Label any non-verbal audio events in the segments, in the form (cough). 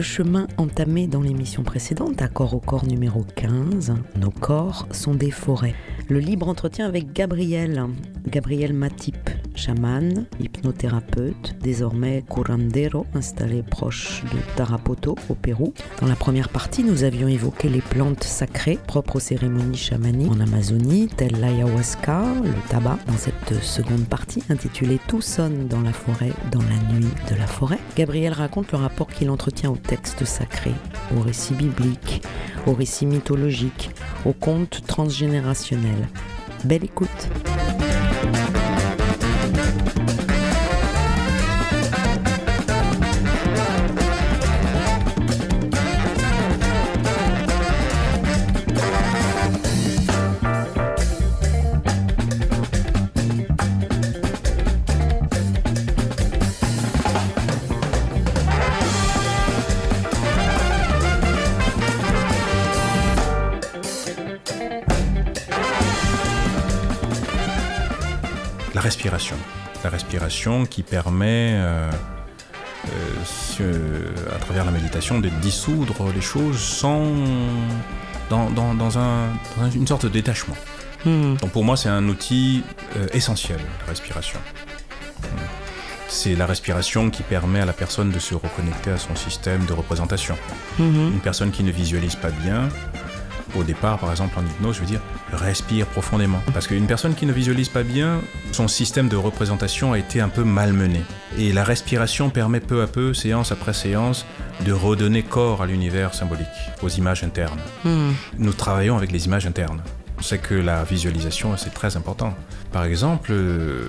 Le chemin entamé dans l'émission précédente, accord au corps numéro 15. Nos corps sont des forêts. Le libre entretien avec Gabriel, Gabriel Matip, chaman, hypnothérapeute, désormais curandero, installé proche de Tarapoto au Pérou. Dans la première partie, nous avions évoqué les plantes sacrées propres aux cérémonies chamaniques en Amazonie, telles l'ayahuasca, le tabac. Dans cette seconde partie, intitulée Tout sonne dans la forêt, dans la nuit de la forêt, Gabriel raconte le rapport qu'il entretient au texte sacré, au récit biblique, au récit mythologique, au conte transgénérationnel. Belle écoute! Respiration. La respiration qui permet, euh, euh, à travers la méditation, de dissoudre les choses sans. dans, dans, dans, un, dans une sorte de détachement. Hmm. Donc pour moi, c'est un outil euh, essentiel, la respiration. C'est la respiration qui permet à la personne de se reconnecter à son système de représentation. Mhm. Une personne qui ne visualise pas bien, au départ, par exemple en hypnose, je veux dire, respire profondément. Parce qu'une personne qui ne visualise pas bien, son système de représentation a été un peu malmené. Et la respiration permet peu à peu, séance après séance, de redonner corps à l'univers symbolique, aux images internes. Hmm. Nous travaillons avec les images internes. On sait que la visualisation, c'est très important. Par exemple, euh,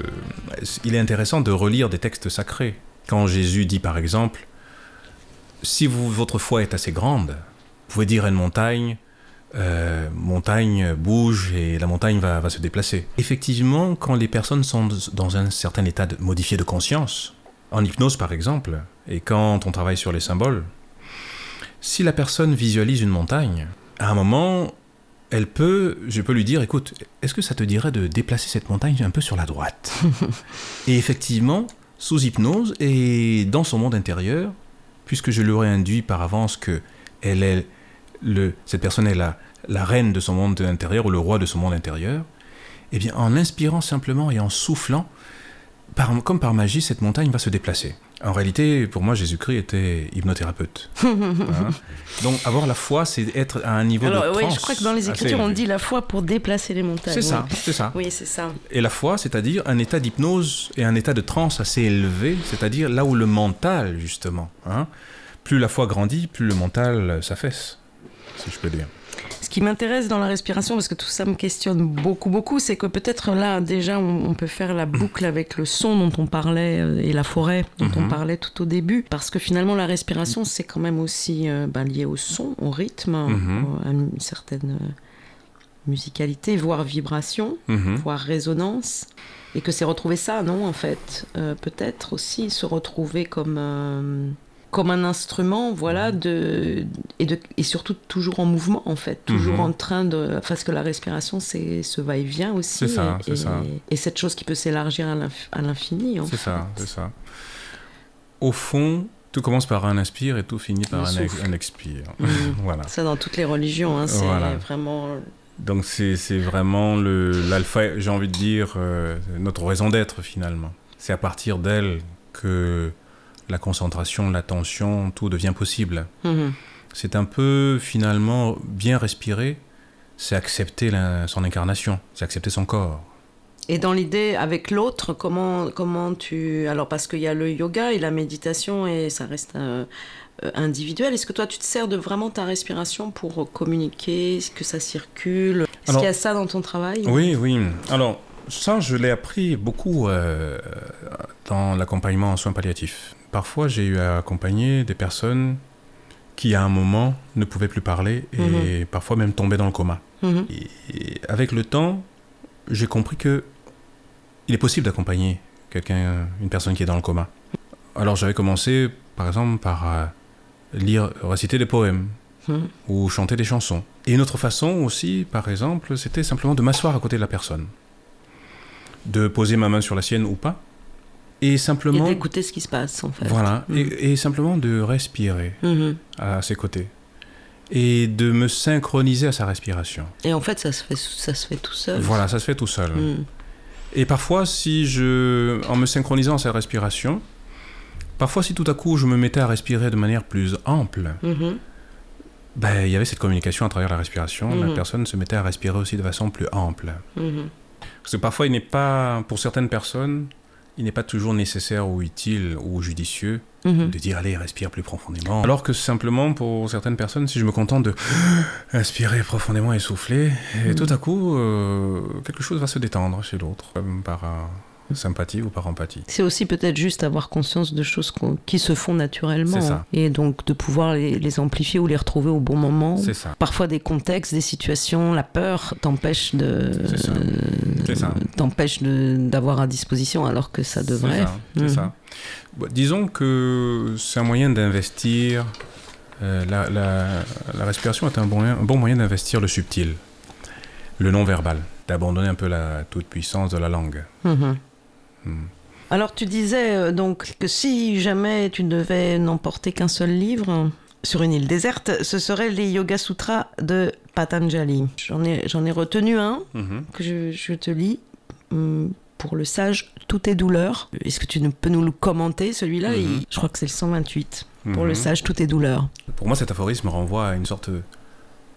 il est intéressant de relire des textes sacrés. Quand Jésus dit, par exemple, si vous, votre foi est assez grande, vous pouvez dire à une montagne, euh, montagne bouge et la montagne va, va se déplacer. Effectivement, quand les personnes sont dans un certain état de, modifié de conscience, en hypnose par exemple, et quand on travaille sur les symboles, si la personne visualise une montagne, à un moment, elle peut, je peux lui dire, écoute, est-ce que ça te dirait de déplacer cette montagne un peu sur la droite (laughs) Et effectivement, sous hypnose et dans son monde intérieur, puisque je lui aurais induit par avance que elle est le, cette personne est la, la reine de son monde intérieur ou le roi de son monde intérieur, eh bien, en inspirant simplement et en soufflant, par, comme par magie, cette montagne va se déplacer. En réalité, pour moi, Jésus-Christ était hypnothérapeute. (laughs) Hein Donc, avoir la foi, c'est être à un niveau Alors, de je crois que dans les Écritures, on dit la foi pour déplacer les montagnes. C'est ça, c'est ça. Oui, c'est ça. Et la foi, c'est-à-dire un état d'hypnose et un état de transe assez élevé, c'est-à-dire là où le mental, justement, hein, plus la foi grandit, plus le mental s'affaisse, si je peux dire. Ce qui m'intéresse dans la respiration, parce que tout ça me questionne beaucoup, beaucoup, c'est que peut-être là, déjà, on, on peut faire la boucle avec le son dont on parlait euh, et la forêt dont on Mhm. parlait tout au début. Parce que finalement, la respiration, c'est quand même aussi euh, ben, lié au son, au rythme, Mhm. à une certaine euh, musicalité, voire vibration, Mhm. voire résonance. Et que c'est retrouver ça, non, en fait Euh, Peut-être aussi se retrouver comme. euh, comme un instrument, voilà, de, et, de, et surtout toujours en mouvement, en fait, toujours Mhm. en train de... Parce que la respiration, c'est ce va-et-vient aussi. C'est ça, c'est ça. et cette chose qui peut s'élargir à l'inf- à l'infini, en C'est fait. ça, c'est ça. Au fond, tout commence par un inspire et tout finit par Un ex- expire. Mhm. (laughs) voilà. Ça, dans toutes les religions, hein, c'est Voilà. vraiment... Donc c'est c'est vraiment l'alpha, j'ai envie de dire, euh, notre raison d'être finalement. C'est à partir d'elle que la concentration, l'attention, tout devient possible. Mhm. C'est un peu finalement bien respirer, c'est accepter la- son incarnation, c'est accepter son corps. Et dans l'idée, avec l'autre, comment, comment tu... Alors, parce qu'il y a le yoga et la méditation, et ça reste euh, euh, individuel. Est-ce que toi, tu te sers de vraiment ta respiration pour communiquer, que ça circule? Est-ce qu'il y a ça dans ton travail? Oui, oui. Alors, ça, je l'ai appris beaucoup euh, dans l'accompagnement en soins palliatifs. Parfois, j'ai eu à accompagner des personnes qui à un moment ne pouvait plus parler et parfois même tombait dans le coma. Mhm. Et avec le temps, j'ai compris que il est possible d'accompagner quelqu'un, une personne qui est dans le coma. Alors j'avais commencé, par exemple, par euh, lire, réciter des poèmes Mhm. ou chanter des chansons. Et une autre façon aussi, par exemple, c'était simplement de m'asseoir à côté de la personne, de poser ma main sur la sienne ou pas, et Et simplement, d'écouter ce qui se passe, en fait. voilà, Mhm. et, et simplement de respirer Mhm. à ses côtés et de me synchroniser à sa respiration. Et en fait, ça se fait, ça se fait tout seul. Voilà, ça se fait tout seul. Mhm. Et parfois, si je, en me synchronisant à sa respiration, parfois si tout à coup je me mettais à respirer de manière plus ample, Mhm. ben, il y avait cette communication à travers la respiration. La Mhm. personne se mettait à respirer aussi de façon plus ample. Parce que parfois, il n'est pas, pour certaines personnes, il n'est pas toujours nécessaire ou utile ou judicieux Mhm. de dire allez, respire plus profondément. Alors que simplement, pour certaines personnes, si je me contente de (gasps) respirer profondément et souffler, et Mhm. tout à coup, euh, quelque chose va se détendre chez l'autre, comme par sympathie ou par empathie. C'est aussi peut-être juste avoir conscience de choses qui se font naturellement. C'est ça. Et donc de pouvoir les, les amplifier ou les retrouver au bon moment. C'est ça. Parfois des contextes, des situations, la peur t'empêche de t'empêche d'avoir à disposition alors que ça devrait. C'est ça. Mhm. ça. Bon, disons que c'est un moyen d'investir. euh, la, la- la respiration est un bon, un bon moyen d'investir le subtil, le non-verbal, d'abandonner un peu la toute-puissance de la langue. Mhm. Hmm. Alors tu disais euh, donc que si jamais tu ne devais n'emporter qu'un seul livre sur une île déserte, ce serait les Yoga Sutras de Patanjali. J'en ai, j'en ai retenu un Mhm. que je, je te lis. Hum, Pour le sage, tout est douleur. Est-ce que tu peux nous le commenter, celui-là? Mhm. Il- Je crois que c'est le 128. Pour le Mhm. sage, tout est douleur. Pour moi, cet aphorisme renvoie à une sorte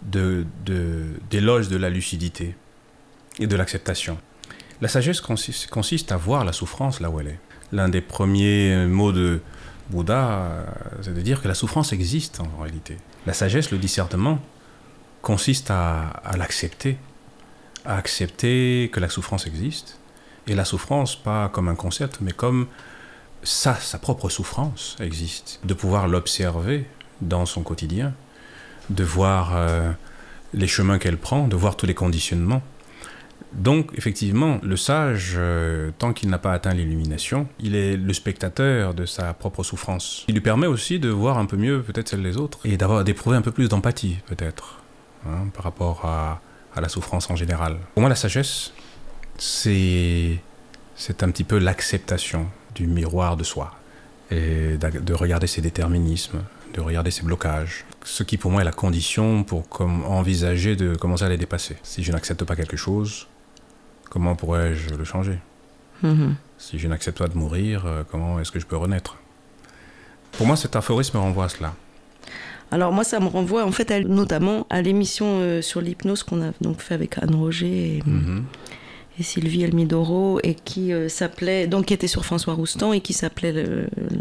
de, de- d'éloge de la lucidité et de l'acceptation. La sagesse consiste, à voir la souffrance là où elle est. L'un des premiers mots de Bouddha, euh, c'est de dire que la souffrance existe en réalité. La sagesse, le discernement, consiste à, l'accepter, à accepter que la souffrance existe. Et la souffrance, pas comme un concept, mais comme sa, sa propre souffrance existe. De pouvoir l'observer dans son quotidien, de voir euh, les chemins qu'elle prend, de voir tous les conditionnements. Donc, effectivement, le sage, euh, tant qu'il n'a pas atteint l'illumination, il est le spectateur de sa propre souffrance. Il lui permet aussi de voir un peu mieux peut-être celle des autres et d'avoir d'éprouver un peu plus d'empathie peut-être hein, par rapport à, la souffrance en général. Pour moi, la sagesse, c'est c'est un petit peu l'acceptation du miroir de soi et de regarder ses déterminismes, de regarder ses blocages. Ce qui pour moi est la condition pour envisager de commencer à les dépasser. Si je n'accepte pas quelque chose, comment pourrais-je le changer? Mhm. Si je n'accepte pas de mourir, euh, comment est-ce que je peux renaître? Pour moi, cet aphorisme renvoie à cela. Alors moi, ça me renvoie en fait à- notamment à l'émission euh, sur l'hypnose qu'on a donc fait avec Anne Roger et, Mhm. Et Sylvie Elmidoro et qui euh, s'appelait donc qui était sur François Roustan et qui s'appelait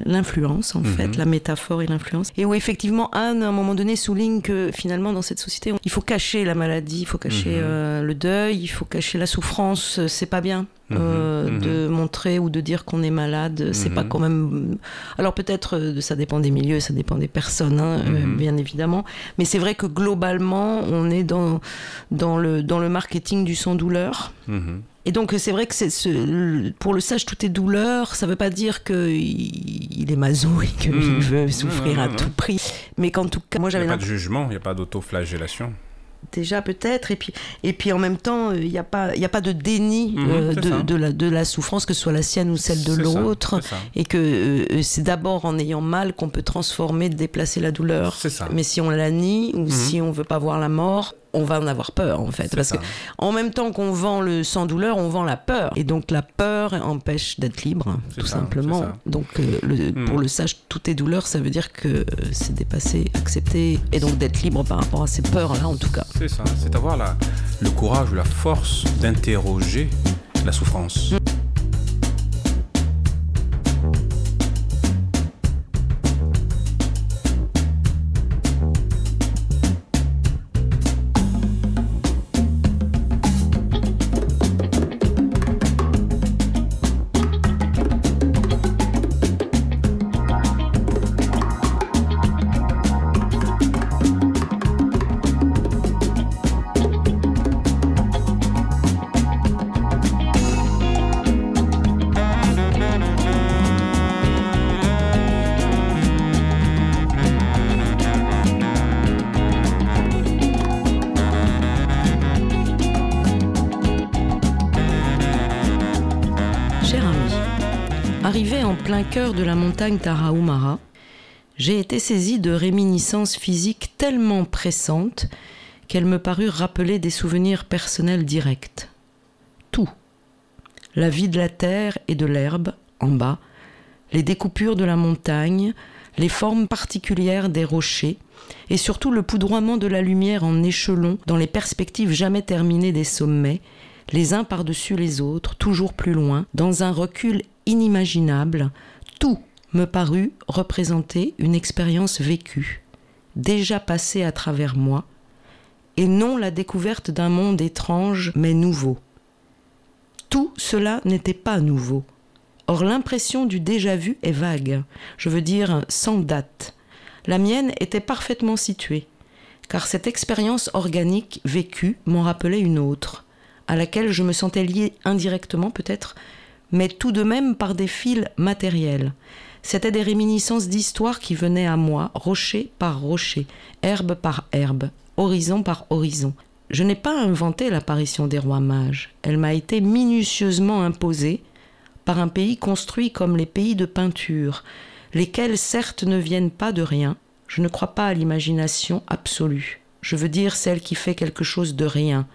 l'influence en Mhm. fait la métaphore et l'influence et où effectivement Anne à un moment donné souligne que finalement dans cette société il faut cacher la maladie il faut cacher Mhm. euh, le deuil il faut cacher la souffrance euh, c'est pas bien Mhm. euh, Mhm. de montrer ou de dire qu'on est malade c'est Mhm. pas quand même alors peut-être euh, ça dépend des milieux ça dépend des personnes hein, euh, Mhm. bien évidemment mais c'est vrai que globalement on est dans dans le dans le marketing du sans douleur Mhm. et donc c'est vrai que c'est ce, pour le sage tout est douleur, ça veut pas dire que il est maso et qu'il Mhm. veut souffrir Non, à non, tout prix. Mais qu'en tout cas, moi Il n'y a pas de jugement, il n'y a pas d'autoflagellation. Déjà peut-être et puis et puis en même temps euh, il n'y a pas il y a pas de déni Mhm, euh, de, la de la souffrance que ce soit la sienne ou celle de l'autre et que euh, c'est d'abord en ayant mal qu'on peut transformer déplacer la douleur. Ça. Mais si on la nie ou Mhm. si on veut pas voir la mort, on va en avoir peur en fait parce ça. que en même temps qu'on vend le sans douleur, on vend la peur. Et donc la peur empêche d'être libre, tout ça, simplement. Donc euh, le- Hmm. pour le sage, tout est douleur, ça veut dire que euh, c'est dépasser, accepter, et donc d'être libre par rapport à ces peurs-là en tout cas. C'est ça, c'est avoir la, le courage ou la force d'interroger la souffrance. De la montagne Tarahumara, j'ai été saisi de réminiscences physiques tellement pressantes qu'elles me parurent rappeler des souvenirs personnels directs. Tout. La vie de la terre et de l'herbe, en bas, les découpures de la montagne, les formes particulières des rochers, et surtout le poudroiement de la lumière en échelon dans les perspectives jamais terminées des sommets, les uns par-dessus les autres, toujours plus loin, dans un recul inimaginable, tout me parut représenter une expérience vécue, déjà passée à travers moi, et non la découverte d'un monde étrange mais nouveau. Tout cela n'était pas nouveau. Or l'impression du déjà vu est vague, je veux dire sans date. La mienne était parfaitement située, car cette expérience organique vécue m'en rappelait une autre, à laquelle je me sentais lié indirectement peut-être, mais tout de même par des fils matériels. C'étaient des réminiscences d'histoire qui venaient à moi, rocher par rocher, herbe par herbe, horizon par horizon. Je n'ai pas inventé l'apparition des rois mages, elle m'a été minutieusement imposée par un pays construit comme les pays de peinture, lesquels certes ne viennent pas de rien, je ne crois pas à l'imagination absolue, je veux dire celle qui fait quelque chose de rien,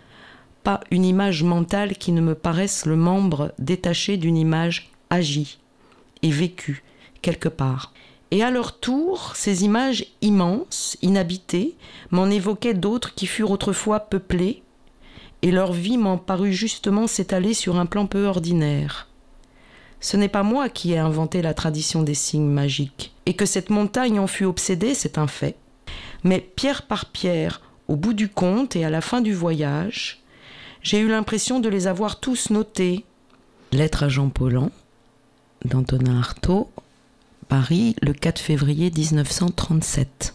une image mentale qui ne me paraisse le membre détaché d'une image agie et vécue quelque part. Et à leur tour, ces images immenses, inhabitées, m'en évoquaient d'autres qui furent autrefois peuplées, et leur vie m'en parut justement s'étaler sur un plan peu ordinaire. Ce n'est pas moi qui ai inventé la tradition des signes magiques, et que cette montagne en fut obsédée, c'est un fait. Mais pierre par pierre, au bout du compte et à la fin du voyage, j'ai eu l'impression de les avoir tous notés. Lettre à Jean Paulhan, d'Antonin Artaud, Paris, le 4 février 1937.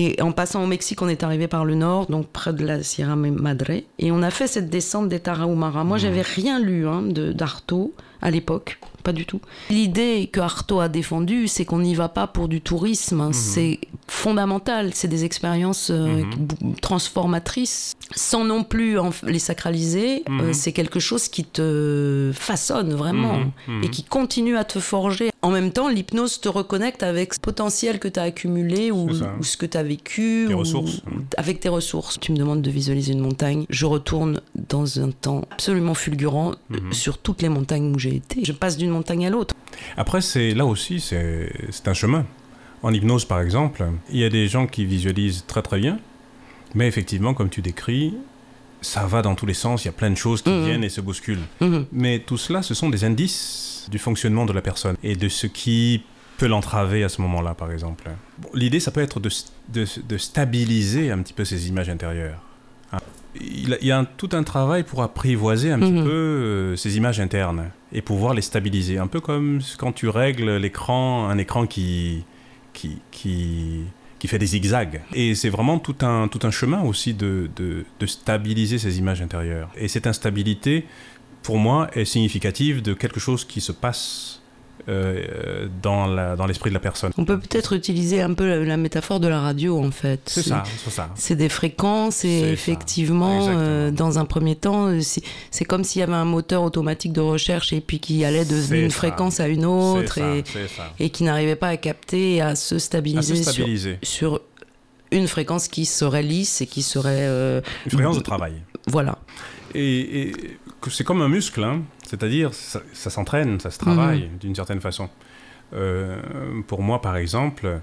Et en passant au Mexique, on est arrivé par le nord, donc près de la Sierra Madre, et on a fait cette descente des Tarahumara. Moi, j'avais rien lu hein, d'Arto à l'époque, pas du tout. L'idée que Artaud a défendue, c'est qu'on n'y va pas pour du tourisme. Mhm. C'est fondamental. C'est des expériences euh, mhm. transformatrices, sans non plus les sacraliser. Euh, mhm. c'est quelque chose qui te façonne vraiment et qui continue à te forger. En même temps, l'hypnose te reconnecte avec ce potentiel que tu as accumulé ou, ce que tu as vécu. Avec tes ressources. Tu me demandes de visualiser une montagne. Je retourne dans un temps absolument fulgurant sur toutes les montagnes où j'ai été. Je passe d'une montagne à l'autre. Après, c'est là aussi, c'est un chemin. En hypnose, par exemple, il y a des gens qui visualisent très très bien, mais effectivement, comme tu décris, ça va dans tous les sens, il y a plein de choses qui mhm. viennent et se bousculent. Mhm. Mais tout cela, ce sont des indices du fonctionnement de la personne et de ce qui peut l'entraver à ce moment-là, par exemple. L'idée, ça peut être de, de, de, stabiliser un petit peu ces images intérieures il y a tout un travail pour apprivoiser un petit mhm. peu euh, ces images internes et pouvoir les stabiliser. Un peu comme quand tu règles l'écran, un écran qui, qui, qui, qui fait des zigzags. Et c'est vraiment tout un, tout un chemin aussi de, de, de stabiliser ces images intérieures. Et cette instabilité, pour moi, est significative de quelque chose qui se passe euh, dans l'esprit de la personne. On peut peut-être utiliser un peu la, métaphore de la radio en fait. C'est ça, c'est ça. C'est des fréquences et effectivement, euh, dans un premier temps, euh, c'est comme s'il y avait un moteur automatique de recherche et puis qui allait d'une fréquence à une autre et, et, qui n'arrivait pas à capter, à se stabiliser, Sur, une fréquence qui serait lisse et qui serait... une fréquence de travail. Voilà. Et, et c'est comme un muscle, hein. C'est-à-dire ça, s'entraîne, ça se travaille mhm. d'une certaine façon. Euh, pour moi, par exemple,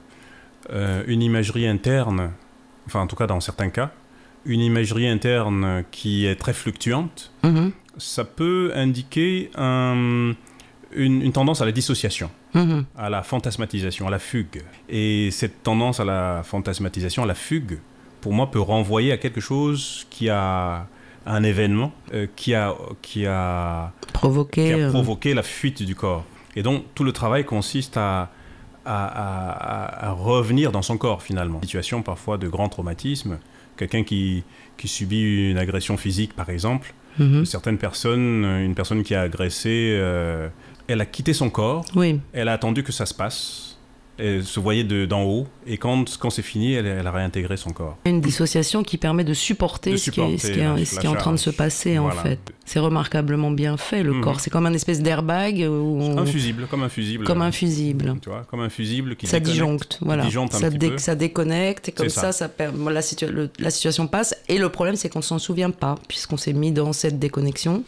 euh, une imagerie interne, enfin en tout cas dans certains cas, une imagerie interne qui est très fluctuante, mhm. ça peut indiquer une, tendance à la dissociation, Mhm. à la fantasmatisation, à la fugue. Et cette tendance à la fantasmatisation, à la fugue, pour moi, peut renvoyer à quelque chose qui a un événement euh, qui, a, qui, a, Provoqué. qui a euh, provoqué la fuite du corps. Et donc, tout le travail consiste à, à, à- à- à revenir dans son corps, finalement. Situation parfois de grand traumatisme. Quelqu'un qui, qui subit une agression physique, par exemple, mhm. certaines personnes, une personne qui a agressé, euh, elle a quitté son corps, Oui. elle a attendu que ça se passe, elle se voyait de- d'en haut, et quand, quand c'est fini, elle, elle a réintégré son corps. Une dissociation qui permet de supporter, De ce, qui est, ce, qui est, la- ce la qui est en train de se passer, en fait. C'est remarquablement bien fait, le Mhm. corps. C'est comme un espèce d'airbag on- Un fusible, comme un fusible. comme un fusible. Tu vois, comme un fusible qui Ça disjoncte, voilà. disjoncte ça, petit dé- peu. ça déconnecte, et comme ça, ça. ça, per- la, situa- le- la situation passe. Et le problème, c'est qu'on ne s'en souvient pas, puisqu'on s'est mis dans cette déconnexion.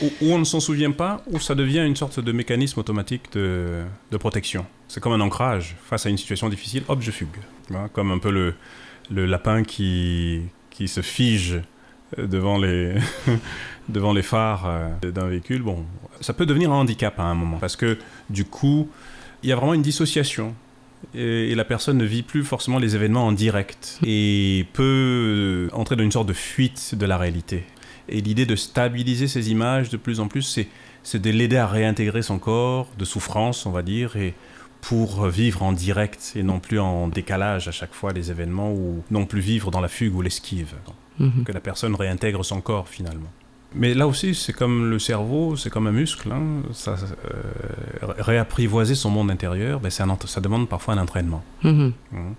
Où, où on ne s'en souvient pas, où ça devient une sorte de mécanisme automatique de, protection. C'est comme un ancrage. Face à une situation difficile, hop, je fugue. Comme un peu le, lapin qui, se fige euh, (laughs) devant les, phares euh, d'un véhicule. Bon, ça peut devenir un handicap à un moment. Parce que du coup, il y a vraiment une dissociation. Et, et la personne ne vit plus forcément les événements en direct. Et peut euh, entrer dans une sorte de fuite de la réalité. Et l'idée de stabiliser ces images de plus en plus, c'est, de l'aider à réintégrer son corps de souffrance, on va dire, et pour vivre en direct et non plus en décalage à chaque fois les événements, ou non plus vivre dans la fugue ou l'esquive. Mhm. Que la personne réintègre son corps finalement. Mais là aussi, c'est comme le cerveau, c'est comme un muscle. hein, ça, euh, ré- réapprivoiser son monde intérieur, ben, c'est un ça demande parfois un entraînement. Mhm. Mhm.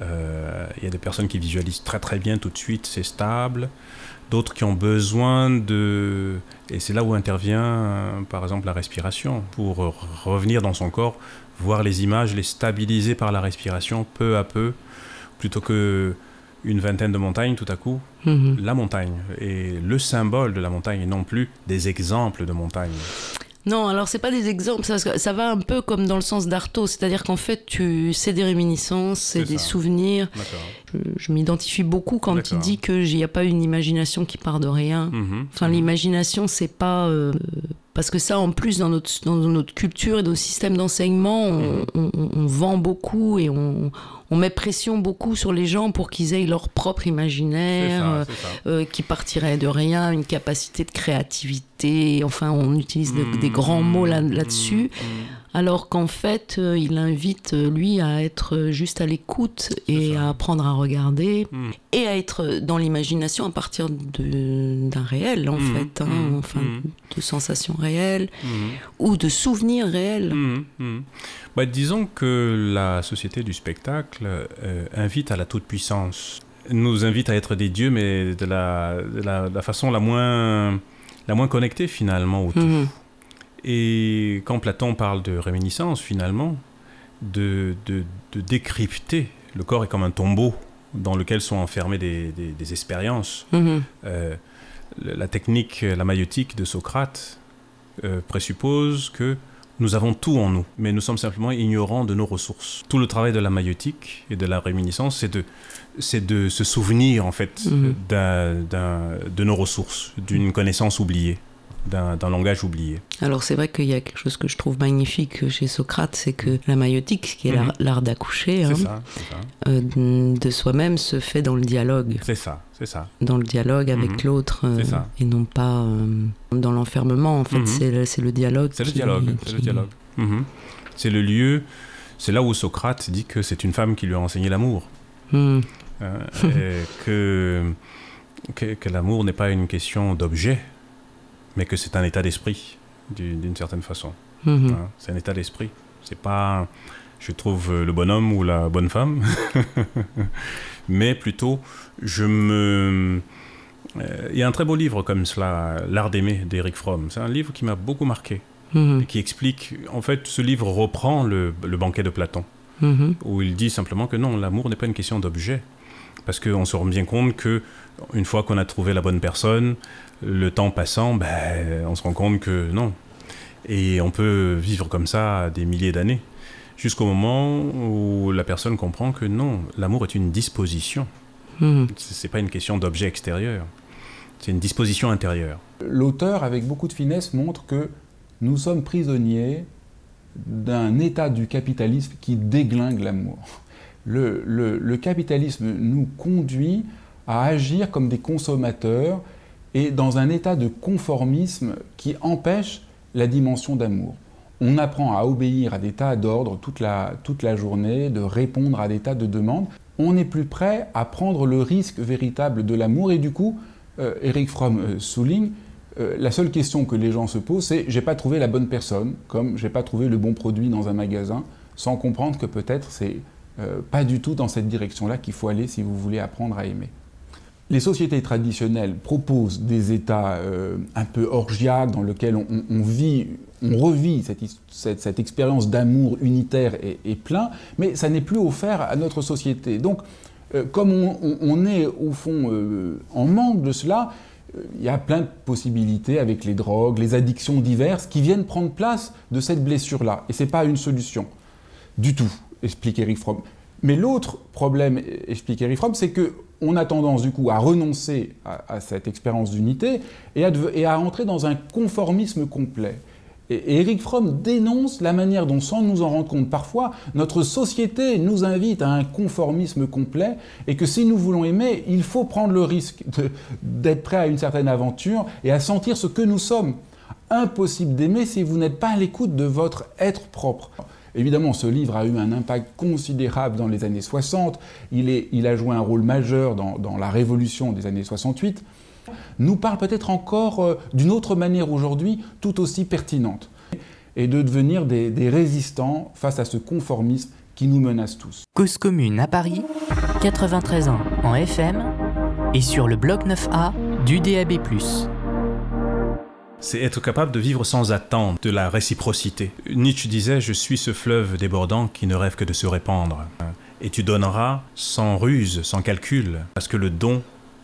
Euh, Il y a des personnes qui visualisent très très bien tout de suite, c'est stable. D'autres qui ont besoin de... Et c'est là où intervient, euh, par exemple, la respiration. Pour re- revenir dans son corps, voir les images, les stabiliser par la respiration peu à peu, plutôt que une vingtaine de montagnes tout à coup, Mhm. la montagne. Et le symbole de la montagne, et non plus des exemples de montagne. Non, alors c'est pas des exemples, ça, ça va un peu comme dans le sens d'Artaud, c'est-à-dire qu'en fait, tu c'est des réminiscences, c'est des ça. souvenirs. Je, je m'identifie beaucoup quand il dit que n'y a pas une imagination qui part de rien. Mhm. Enfin, l'imagination, c'est pas. euh, parce que ça, en plus, dans notre, dans notre culture et dans nos systèmes d'enseignement, on, Mhm. on- on- on vend beaucoup et on, on met pression beaucoup sur les gens pour qu'ils aient leur propre imaginaire, ça, euh, euh, qui partirait de rien, une capacité de créativité. Enfin, on utilise de- des grands mots là- là-dessus. Alors qu'en fait, euh, il invite, lui, à être juste à l'écoute et à apprendre à regarder et à être dans l'imagination à partir d'un réel, en fait, hein, enfin, de sensations réelles ou de souvenirs réels. Bah, disons que la société du spectacle euh, invite à la toute-puissance, nous invite à être des dieux, mais de la, de la, de la façon la moins, la moins connectée finalement au tout. Mhm. Et quand Platon parle de réminiscence, finalement, de, de, de décrypter, le corps est comme un tombeau dans lequel sont enfermées des, des, des expériences. Mhm. Euh, la technique, la maïotique de Socrate euh, présuppose que nous avons tout en nous, mais nous sommes simplement ignorants de nos ressources. Tout le travail de la maïotique et de la réminiscence, c'est de, c'est de se souvenir en fait Mhm. de nos ressources, d'une connaissance oubliée, d'un langage oublié. Alors c'est vrai qu'il y a quelque chose que je trouve magnifique chez Socrate, c'est que la maïotique, qui est l'art- Mhm. l'art d'accoucher, hein, euh, de soi-même, se fait dans le dialogue, c'est ça, c'est ça. dans le dialogue avec Mhm. l'autre, euh, et non pas euh, dans l'enfermement. En fait, Mhm. c'est le, dialogue. C'est le dialogue, c'est le dialogue. C'est le lieu, c'est là où Socrate dit que c'est une femme qui lui a enseigné l'amour. Que, que, que l'amour n'est pas une question d'objet, mais que c'est un état d'esprit, du- d'une certaine façon. Mhm. hein. C'est un état d'esprit. C'est pas, je trouve, le bonhomme ou la bonne femme, (laughs) mais plutôt, je me. euh, Il y a un très beau livre comme cela, L'art d'aimer d'Eric Fromm. C'est un livre qui m'a beaucoup marqué Mhm. et qui explique. En fait, ce livre reprend le, le banquet de Platon Mhm. où il dit simplement que non, l'amour n'est pas une question d'objet. Parce qu'on se rend bien compte que une fois qu'on a trouvé la bonne personne, le temps passant, ben, on se rend compte que non. Et on peut vivre comme ça des milliers d'années, jusqu'au moment où la personne comprend que non, l'amour est une disposition. C'est c'est pas une question d'objet extérieur. C'est une disposition intérieure. L'auteur, avec beaucoup de finesse, montre que nous sommes prisonniers d'un état du capitalisme qui déglingue l'amour. Le, capitalisme nous conduit à agir comme des consommateurs et dans un état de conformisme qui empêche la dimension d'amour. On apprend à obéir à des tas d'ordres toute la, toute la journée, de répondre à des tas de demandes. On n'est plus prêt à prendre le risque véritable de l'amour et du coup, euh, Eric Fromm euh, souligne, euh, la seule question que les gens se posent, c'est j'ai pas trouvé la bonne personne, comme j'ai pas trouvé le bon produit dans un magasin, sans comprendre que peut-être c'est pas du tout dans cette direction-là qu'il faut aller si vous voulez apprendre à aimer. Les sociétés traditionnelles proposent des états un peu orgiaques dans lesquels on, vit, on revit cette, expérience d'amour unitaire et, plein, mais ça n'est plus offert à notre société. Donc, comme on, est au fond en manque de cela, il y a plein de possibilités avec les drogues, les addictions diverses qui viennent prendre place de cette blessure-là. Et ce n'est pas une solution du tout, explique Eric Fromm. Mais l'autre problème, explique Eric Fromm, c'est qu'on a tendance du coup à renoncer à, cette expérience d'unité et, et à entrer dans un conformisme complet. Et Eric Fromm dénonce la manière dont, sans nous en rendre compte parfois, notre société nous invite à un conformisme complet et que si nous voulons aimer, il faut prendre le risque d'être prêt à une certaine aventure et à sentir ce que nous sommes. Impossible d'aimer si vous n'êtes pas à l'écoute de votre être propre. Évidemment, ce livre a eu un impact considérable dans les années 60. Il, a joué un rôle majeur dans, dans la révolution des années 68 nous parle peut-être encore euh, d'une autre manière aujourd'hui tout aussi pertinente, et de devenir des, résistants face à ce conformisme qui nous menace tous. Cause commune à Paris, 93 ans en FM et sur le bloc 9A du DAB+. C'est être capable de vivre sans attente de la réciprocité. Nietzsche disait Je suis ce fleuve débordant qui ne rêve que de se répandre. Et tu donneras sans ruse, sans calcul, parce que le don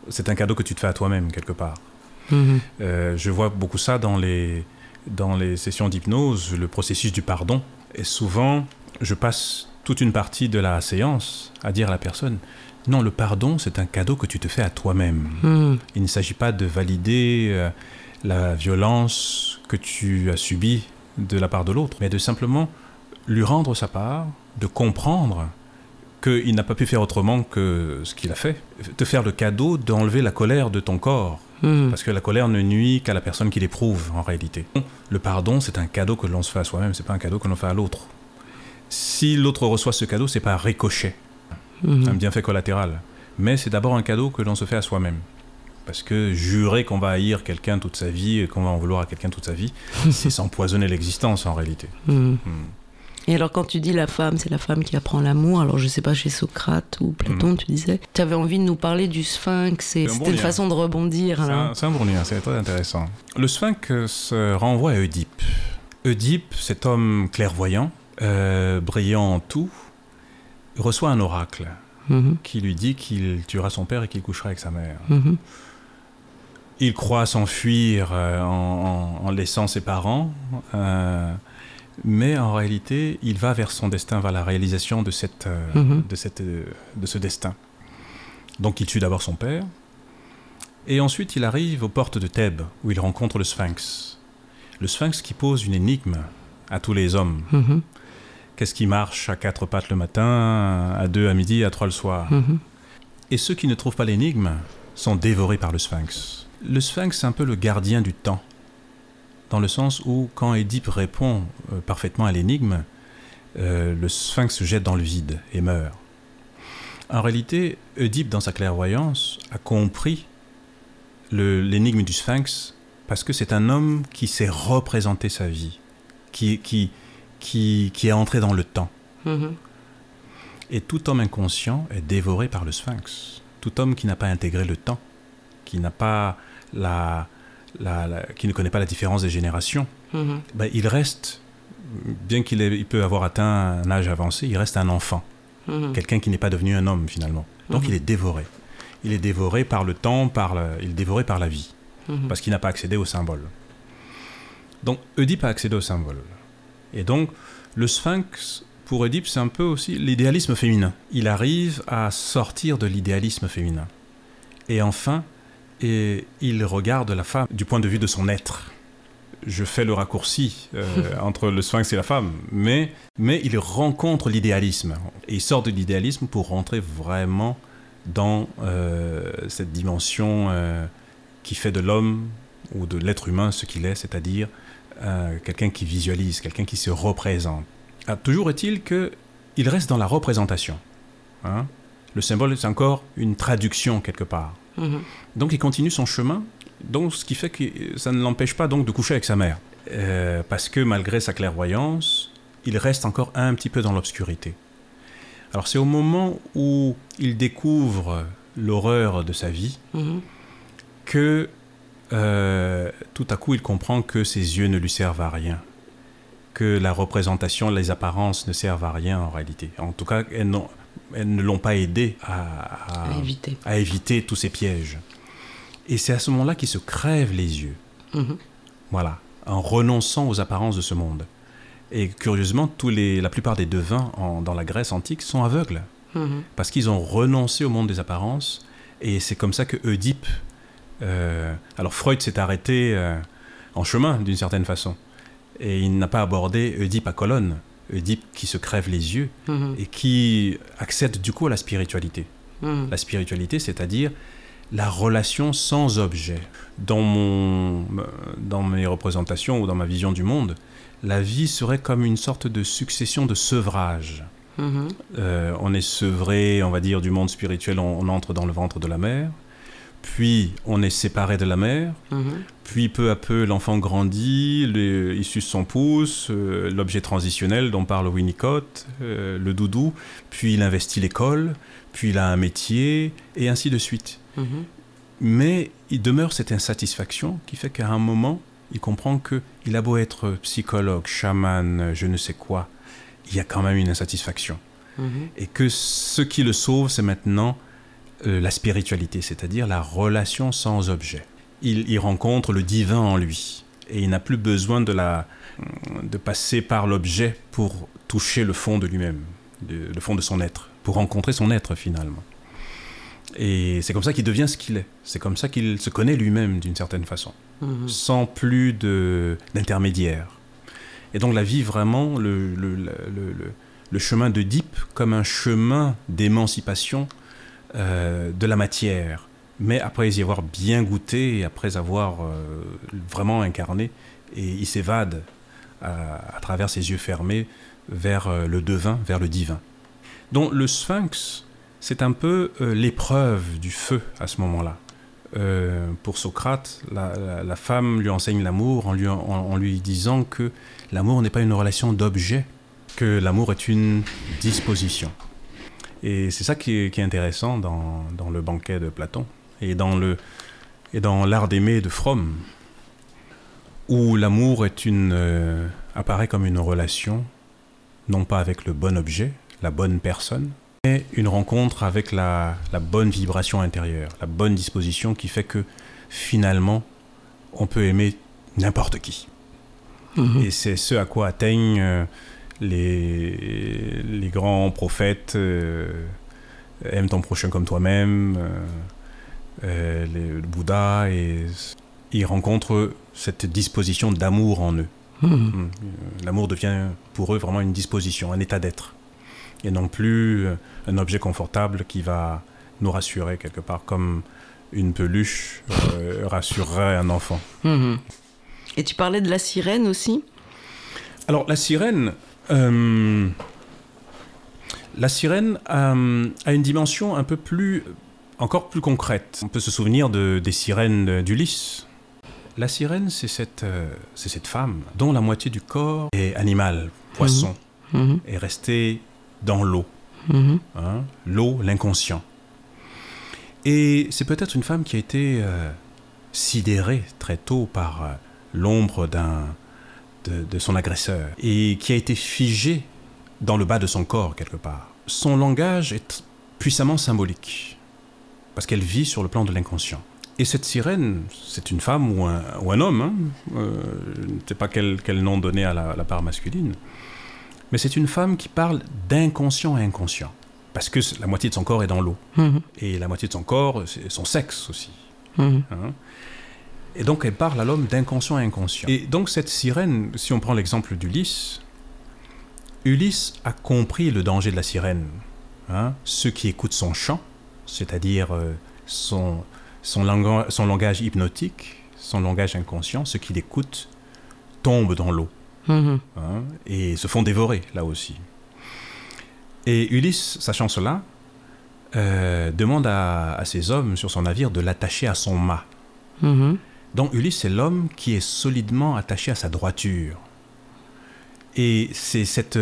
c'est un cadeau que tu te fais à toi-même quelque part. Mhm. Euh, je vois beaucoup ça dans les, dans les sessions d'hypnose, le processus du pardon. Et souvent, je passe toute une partie de la séance à dire à la personne, non, le pardon, c'est un cadeau que tu te fais à toi-même. Mhm. Il ne s'agit pas de valider euh, la violence que tu as subie de la part de l'autre, mais de simplement lui rendre sa part, de comprendre qu'il n'a pas pu faire autrement que ce qu'il a fait. Te faire le cadeau d'enlever la colère de ton corps. Hmm. Parce que la colère ne nuit qu'à la personne qui l'éprouve en réalité. Le pardon, c'est un cadeau que l'on se fait à soi-même, c'est pas un cadeau que l'on fait à l'autre. Si l'autre reçoit ce cadeau, c'est pas un ricochet, hmm. un bienfait collatéral. Mais c'est d'abord un cadeau que l'on se fait à soi-même. Parce que jurer qu'on va haïr quelqu'un toute sa vie, qu'on va en vouloir à quelqu'un toute sa vie, (laughs) c'est s'empoisonner l'existence en réalité. Hmm. Et alors, quand tu dis la femme, c'est la femme qui apprend l'amour, alors je sais pas, chez Socrate ou Platon, mhm. tu disais, tu avais envie de nous parler du sphinx, c'était une façon de rebondir. C'est un, bon lien, c'est très intéressant. Le sphinx se renvoie à Oedipe. Oedipe, cet homme clairvoyant, euh, brillant en tout, reçoit un oracle mhm. qui lui dit qu'il tuera son père et qu'il couchera avec sa mère. Mhm. Il croit s'enfuir euh, en, laissant ses parents. Euh, mais en réalité, il va vers son destin, vers la réalisation de, cette, euh, mhm. de, cette, de ce destin. Donc il tue d'abord son père, et ensuite il arrive aux portes de Thèbes, où il rencontre le Sphinx. Le Sphinx qui pose une énigme à tous les hommes. Mhm. Qu'est-ce qui marche à quatre pattes le matin, à deux à midi, à trois le soir? Mhm. Et ceux qui ne trouvent pas l'énigme sont dévorés par le Sphinx. Le Sphinx, c'est un peu le gardien du temps dans le sens où quand Édipe répond euh, parfaitement à l'énigme, euh, le sphinx se jette dans le vide et meurt. En réalité, Oedipe, dans sa clairvoyance, a compris l'énigme du sphinx parce que c'est un homme qui s'est représenté sa vie, qui, qui, qui, qui est entré dans le temps. Mm-hmm. Et tout homme inconscient est dévoré par le sphinx. Tout homme qui n'a pas intégré le temps, qui n'a pas la, qui ne connaît pas la différence des générations, mhm. ben, il reste, bien qu'il il peut avoir atteint un âge avancé, il reste un enfant. Mhm. Quelqu'un qui n'est pas devenu un homme finalement. Donc mhm. il est dévoré. Il est dévoré par le temps, par il est dévoré par la vie. Parce qu'il n'a pas accédé au symbole. Donc Oedipe a accédé au symbole. Et donc le sphinx, pour Oedipe, c'est un peu aussi l'idéalisme féminin. Il arrive à sortir de l'idéalisme féminin. Et enfin, et il regarde la femme du point de vue de son être. je fais le raccourci euh, (laughs) entre le sphinx et la femme, mais, mais il rencontre l'idéalisme. Et il sort de l'idéalisme pour rentrer vraiment dans euh, cette dimension euh, qui fait de l'homme ou de l'être humain ce qu'il est, c'est-à-dire quelqu'un qui visualise, quelqu'un qui se représente. Ah, toujours est-il qu'il reste dans la représentation. Hein. Le symbole est encore une traduction quelque part. Mhm. Donc il continue son chemin donc, ce qui fait que ça ne l'empêche pas donc de coucher avec sa mère. Euh, parce que malgré sa clairvoyance, il reste encore un petit peu dans l'obscurité. Alors c'est au moment où il découvre l'horreur de sa vie mhm. que euh, tout à coup il comprend que ses yeux ne lui servent à rien, que la représentation, les apparences ne servent à rien en réalité. En tout cas, elles, ne l'ont pas aidé à, à éviter tous ces pièges. Et c'est à ce moment-là qu'il se crève les yeux. Mhm. Voilà, en renonçant aux apparences de ce monde. Et curieusement, tous les, la plupart des devins dans la Grèce antique sont aveugles. Mhm. Parce qu'ils ont renoncé au monde des apparences. Et c'est comme ça que Oedipe. Euh, alors Freud s'est arrêté euh, en chemin d'une certaine façon. Et il n'a pas abordé Oedipe à colonne. Oedipe qui se crève les yeux mhm. et qui accède du coup à la spiritualité. La spiritualité, c'est-à-dire la relation sans objet. Dans, mon, dans mes représentations ou dans ma vision du monde, la vie serait comme une sorte de succession de sevrage. Mm-hmm. Euh, on est sevré, on va dire, du monde spirituel, on, entre dans le ventre de la mère, puis on est séparé de la mère, mm-hmm. puis peu à peu l'enfant grandit, il suce son pouce, euh, l'objet transitionnel dont parle Winnicott, euh, le doudou, puis il investit l'école, puis il a un métier, et ainsi de suite. Mhm. Mais il demeure cette insatisfaction qui fait qu'à un moment, il comprend que il a beau être psychologue, chaman, je ne sais quoi, il y a quand même une insatisfaction. Mhm. Et que ce qui le sauve, c'est maintenant euh, la spiritualité, c'est-à-dire la relation sans objet. Il, rencontre le divin en lui. Et il n'a plus besoin de, la, de passer par l'objet pour toucher le fond de lui-même, le fond de son être, pour rencontrer son être finalement. Et c'est comme ça qu'il devient ce qu'il est. C'est comme ça qu'il se connaît lui-même d'une certaine façon, mhm. sans plus d'intermédiaire. Et donc la vie vraiment, le, le, le, le chemin de Deep comme un chemin d'émancipation euh, de la matière. Mais après y avoir bien goûté, après avoir euh, vraiment incarné, et il s'évade à, à, travers ses yeux fermés vers euh, le devin, vers le divin. Donc le sphinx, c'est un peu euh, l'épreuve du feu à ce moment-là. Euh, pour Socrate, la, femme lui enseigne l'amour en lui, en, lui disant que l'amour n'est pas une relation d'objet, que l'amour est une disposition. Et c'est ça qui est, intéressant dans, dans, le banquet de Platon et dans, le, et dans l'art d'aimer de Fromm, où l'amour est une, euh, apparaît comme une relation, non pas avec le bon objet, la bonne personne, une rencontre avec la, bonne vibration intérieure, la bonne disposition qui fait que finalement, on peut aimer n'importe qui. Mhm. Et c'est ce à quoi atteignent euh, les, les grands prophètes. Euh, aime ton prochain comme toi-même, euh, le Bouddha, et ils rencontrent cette disposition d'amour en eux. Mhm. Mm. L'amour devient pour eux vraiment une disposition, un état d'être et non plus euh, un objet confortable qui va nous rassurer quelque part comme une peluche euh, (laughs) rassurerait un enfant. Mhm. Et tu parlais de la sirène aussi? Alors la sirène, euh, la sirène a une dimension un peu plus, encore plus concrète. On peut se souvenir de, des sirènes d'Ulysse. La sirène, c'est cette, c'est cette femme dont la moitié du corps est animal, poisson, mhm. Mhm. est restée dans l'eau. Mhm. Hein, l'eau, l'inconscient. Et c'est peut-être une femme qui a été euh, sidérée très tôt par euh, l'ombre d'un, de, son agresseur et qui a été figée dans le bas de son corps quelque part. Son langage est puissamment symbolique parce qu'elle vit sur le plan de l'inconscient. Et cette sirène, c'est une femme ou un, ou un homme, hein, euh, je ne sais pas quel, quel nom donner à la part masculine, mais c'est une femme qui parle d'inconscient à inconscient. Parce que la moitié de son corps est dans l'eau. Mhm. Et la moitié de son corps, c'est son sexe aussi. Mhm. Hein. Et donc elle parle à l'homme d'inconscient à inconscient. Et donc cette sirène, si on prend l'exemple d'Ulysse, Ulysse a compris le danger de la sirène. Hein. Ceux qui écoutent son chant, c'est-à-dire euh, son, son, son langage hypnotique, son langage inconscient, ceux qui l'écoutent tombent dans l'eau Mhm. hein, et se font dévorer là aussi. Et Ulysse, sachant cela, euh, demande à, à ses hommes sur son navire de l'attacher à son mât. Mhm. Donc Ulysse, c'est l'homme qui est solidement attaché à sa droiture. Et c'est cette,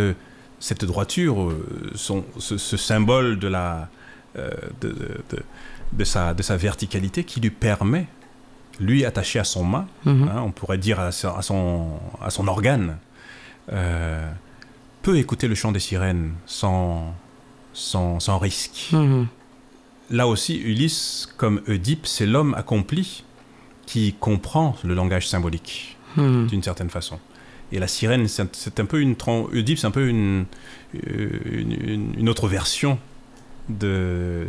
cette droiture, euh, son- ce, ce symbole de, la, euh, de, de- de sa, de sa verticalité qui lui permet, lui attaché à son mât, Mhm. hein, on pourrait dire à, son- à son, à son organe, euh, peut écouter le chant des sirènes sans, sans, sans risque. Mhm. Là aussi, Ulysse, comme Oedipe, c'est l'homme accompli qui comprend le langage symbolique Mhm. d'une certaine façon. Et la sirène, c'est un- peu une. Oedipe, c'est un peu une, euh, une, une- autre version de,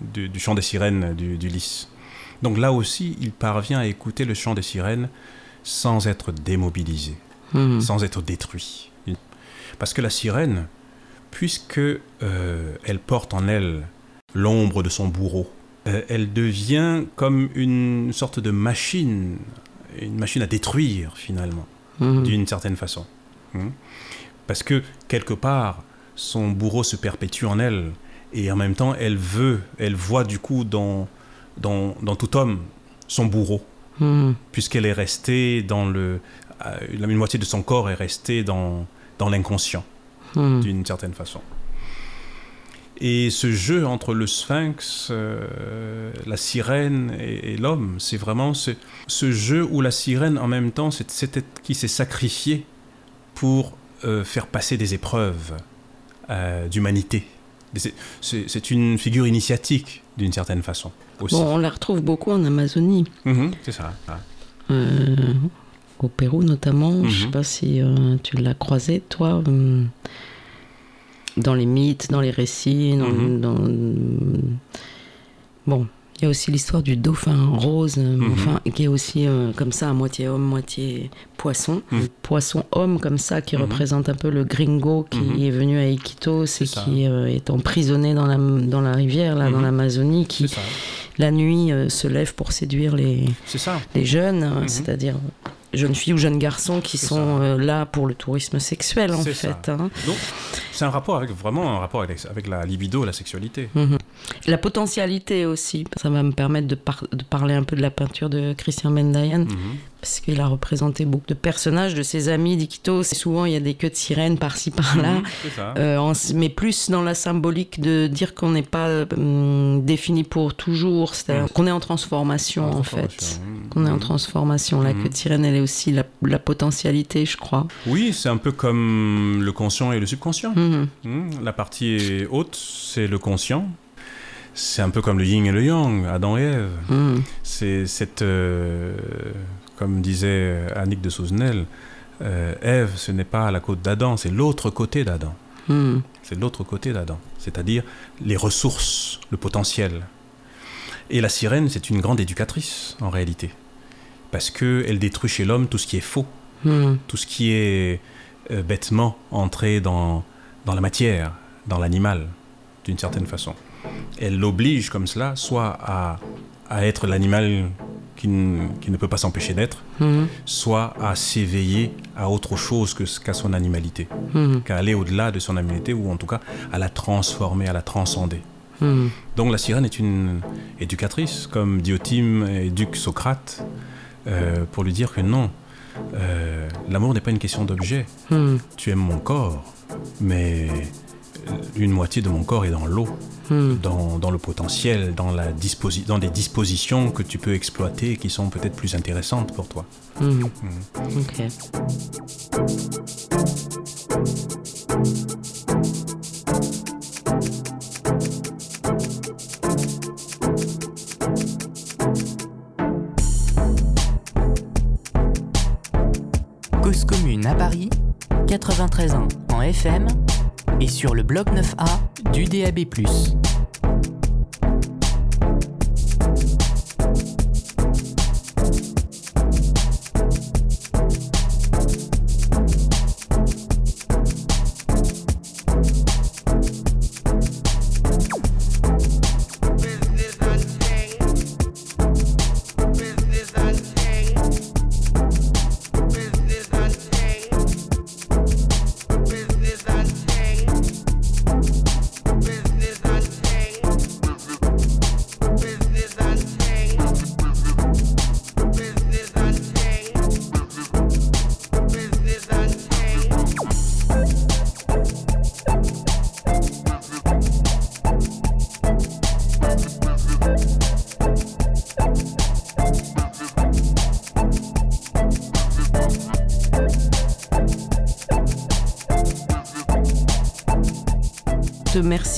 du, du chant des sirènes du- d'Ulysse. Donc là aussi, il parvient à écouter le chant des sirènes sans être démobilisé, Mhm. sans être détruit. Parce que la sirène, puisque euh, elle porte en elle l'ombre de son bourreau, euh, elle devient comme une sorte de machine, une machine à détruire finalement Mhm. d'une certaine façon. Hmm. Parce que quelque part, son bourreau se perpétue en elle, et en même temps, elle veut, elle voit du coup dans, dans, dans tout homme son bourreau, Mhm. puisqu'elle est restée dans le... euh, la une moitié de son corps est restée dans, dans l'inconscient, Mhm. d'une certaine façon. Et ce jeu entre le sphinx, euh, la sirène et, et l'homme, c'est vraiment ce, ce jeu où la sirène, en même temps, c'est cet être qui s'est sacrifié pour euh, faire passer des épreuves euh, d'humanité. C'est- une figure initiatique, d'une certaine façon, aussi. Bon, on la retrouve beaucoup en Amazonie, Mhm, c'est ça. ah. au Pérou notamment. Je sais Mhm. pas si tu l'as croisé, toi, euh, dans les mythes, dans les récits. Dans, Mhm. dans- Bon, il y a aussi l'histoire du dauphin rose, euh, Mhm. enfin, qui est aussi euh, comme ça, à moitié homme, moitié poisson. Mhm. Poisson homme comme ça, qui représente un peu le gringo qui est venu à Iquitos et ça. qui euh, est emprisonné dans la, dans la rivière, là, dans l'Amazonie, qui la nuit euh, se lève pour séduire les, C'est ça. les jeunes, c'est-à-dire jeunes filles ou jeunes garçons qui sont euh, là pour le tourisme sexuel en fait. hein. Donc, c'est un rapport avec vraiment un rapport avec, avec la libido, la sexualité. Mhm. La potentialité aussi, ça va me permettre de, par- de parler un peu de la peinture de Christian Mendayan, Mhm. parce qu'il a représenté beaucoup de personnages de ses amis d'Iquitos. Et Souvent, il y a des queues de sirène par-ci par-là. Mhm. Euh, mais plus dans la symbolique de dire qu'on n'est pas hum, défini pour toujours, c'est-à-dire qu'on est en transformation en fait. Transformation. Qu'on est en transformation. La queue de sirène, elle est aussi la, la potentialité, je crois. Oui, c'est un peu comme le conscient et le subconscient. Mhm. Hmm, La partie haute, c'est le conscient. C'est un peu comme le yin et le yang, Adam et Ève. Mhm. C'est cette, euh, comme disait Annick de Souzenel, euh, Ève, ce n'est pas la côte d'Adam, c'est l'autre côté d'Adam. Mhm. C'est l'autre côté d'Adam, c'est-à-dire les ressources, le potentiel. Et la sirène, c'est une grande éducatrice en réalité, parce que elle détruit chez l'homme tout ce qui est faux, tout ce qui est euh, bêtement entré dans, dans la matière, dans l'animal, d'une certaine façon. Elle l'oblige comme cela, soit à, à être l'animal qui, qui ne peut pas s'empêcher d'être, Mhm. soit à s'éveiller à autre chose que qu'à son animalité, Mhm. qu'à aller au-delà de son animalité, ou en tout cas à la transformer, à la transcender. Mhm. Donc la sirène est une éducatrice, comme Diotime éduque Socrate, euh, pour lui dire que non, euh, l'amour n'est pas une question d'objet. Tu aimes mon corps, mais euh, une moitié de mon corps est dans l'eau, Mhm. dans, dans le potentiel, dans, la disposi- dans des dispositions que tu peux exploiter et qui sont peut-être plus intéressantes pour toi. Mhm. Ok. Cause commune à Paris, 93 ans FM et sur le bloc 9A du DAB+.